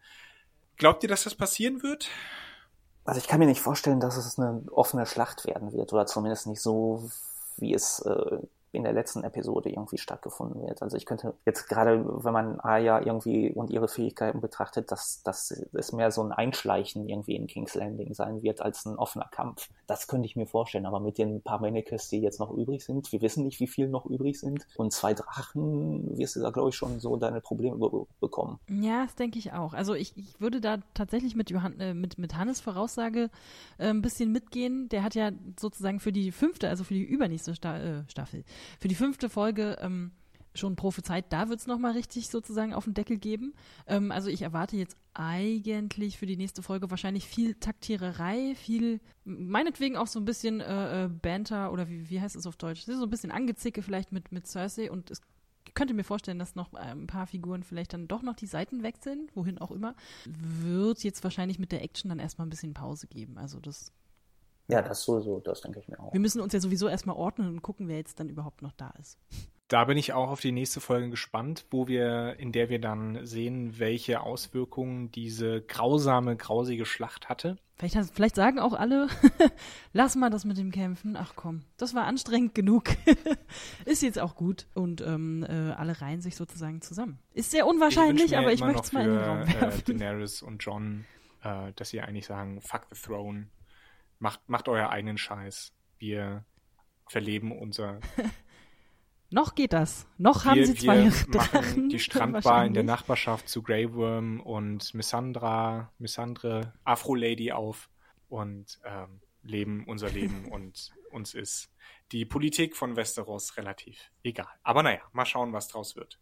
Glaubt ihr, dass das passieren wird? Also ich kann mir nicht vorstellen, dass es eine offene Schlacht werden wird oder zumindest nicht so, wie es äh, in der letzten Episode irgendwie stattgefunden wird. Also ich könnte jetzt gerade, wenn man Aya irgendwie und ihre Fähigkeiten betrachtet, dass, dass es mehr so ein Einschleichen irgendwie in King's Landing sein wird als ein offener Kampf. Das könnte ich mir vorstellen. Aber mit den paar Mannequins, die jetzt noch übrig sind, wir wissen nicht, wie viel noch übrig sind. Und zwei Drachen wirst du da, glaube ich, schon so deine Probleme be bekommen. Ja, das denke ich auch. Also ich, ich würde da tatsächlich mit, Johann, äh, mit, mit Hannes Voraussage äh, ein bisschen mitgehen. Der hat ja sozusagen für die fünfte, also für die übernächste Sta äh, Staffel, für die fünfte Folge ähm, schon prophezeit, da wird es nochmal richtig sozusagen auf den Deckel geben. Ähm, also ich erwarte jetzt eigentlich für die nächste Folge wahrscheinlich viel Taktiererei, viel, meinetwegen auch so ein bisschen äh, äh, Banter oder wie, wie heißt es auf Deutsch? So ein bisschen Angezicke vielleicht mit, mit Cersei und es könnte mir vorstellen, dass noch ein paar Figuren vielleicht dann doch noch die Seiten wechseln, wohin auch immer. Wird jetzt wahrscheinlich mit der Action dann erstmal ein bisschen Pause geben. Also das ja, das sowieso, das denke ich mir auch. Wir müssen uns ja sowieso erstmal ordnen und gucken, wer jetzt dann überhaupt noch da ist. Da bin ich auch auf die nächste Folge gespannt, wo wir, in der wir dann sehen, welche Auswirkungen diese grausame, grausige Schlacht hatte. Vielleicht, vielleicht sagen auch alle, lass mal das mit dem Kämpfen. Ach komm, das war anstrengend genug. ist jetzt auch gut. Und ähm, äh, alle reihen sich sozusagen zusammen. Ist sehr unwahrscheinlich, ich aber ich möchte es mal in den Raum äh, werfen. Äh, Daenerys und John, äh, dass sie eigentlich sagen, fuck the throne Macht, macht euer eigenen Scheiß. Wir verleben unser. Noch geht das. Noch wir, haben sie zwei wir Drachen. die Strandbar in der Nachbarschaft zu Grey Worm und Missandra, Missandre, Afro Lady auf und ähm, leben unser Leben und uns ist die Politik von Westeros relativ egal. Aber naja, mal schauen, was draus wird.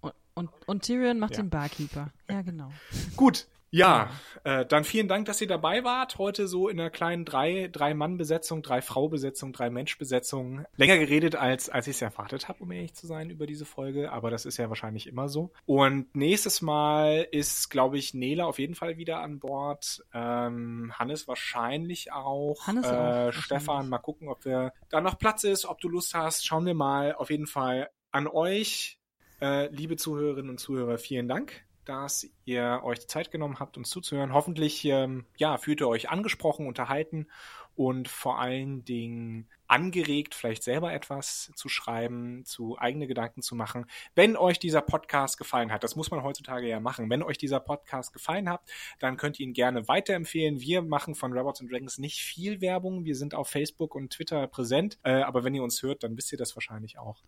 Und, und, und Tyrion macht ja. den Barkeeper. Ja, genau. Gut, ja, äh, dann vielen Dank, dass ihr dabei wart. Heute so in einer kleinen drei, drei Mann-Besetzung, drei Frau-Besetzung, drei Mensch-Besetzung. Länger geredet, als, als ich es erwartet habe, um ehrlich zu sein, über diese Folge. Aber das ist ja wahrscheinlich immer so. Und nächstes Mal ist, glaube ich, Nela auf jeden Fall wieder an Bord. Ähm, Hannes wahrscheinlich auch. Hannes äh, auch. Stefan, mal gucken, ob wir da noch Platz ist, ob du Lust hast. Schauen wir mal. Auf jeden Fall an euch, äh, liebe Zuhörerinnen und Zuhörer, vielen Dank dass ihr euch die Zeit genommen habt, uns zuzuhören. Hoffentlich ähm, ja, fühlt ihr euch angesprochen, unterhalten und vor allen Dingen angeregt, vielleicht selber etwas zu schreiben, zu eigene Gedanken zu machen. Wenn euch dieser Podcast gefallen hat, das muss man heutzutage ja machen, wenn euch dieser Podcast gefallen hat, dann könnt ihr ihn gerne weiterempfehlen. Wir machen von Robots and Dragons nicht viel Werbung. Wir sind auf Facebook und Twitter präsent, äh, aber wenn ihr uns hört, dann wisst ihr das wahrscheinlich auch.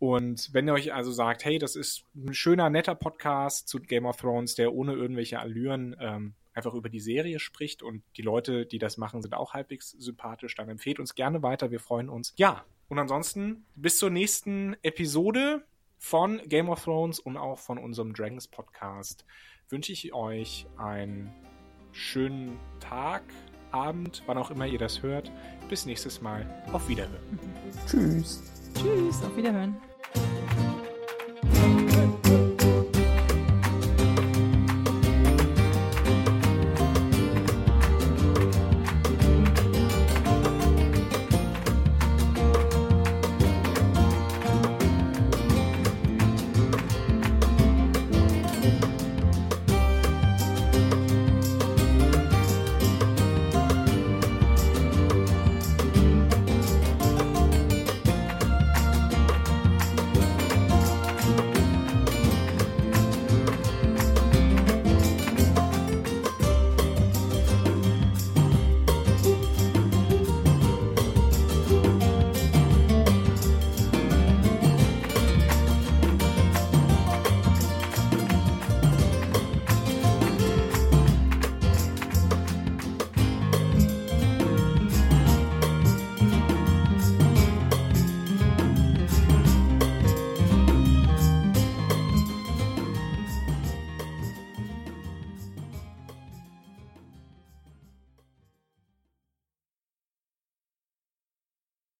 Und wenn ihr euch also sagt, hey, das ist ein schöner, netter Podcast zu Game of Thrones, der ohne irgendwelche Allüren ähm, einfach über die Serie spricht und die Leute, die das machen, sind auch halbwegs sympathisch, dann empfehlt uns gerne weiter. Wir freuen uns. Ja, und ansonsten bis zur nächsten Episode von Game of Thrones und auch von unserem Dragons Podcast wünsche ich euch einen schönen Tag, Abend, wann auch immer ihr das hört. Bis nächstes Mal. Auf Wiederhören. Tschüss. Tschüss. Auf Wiederhören.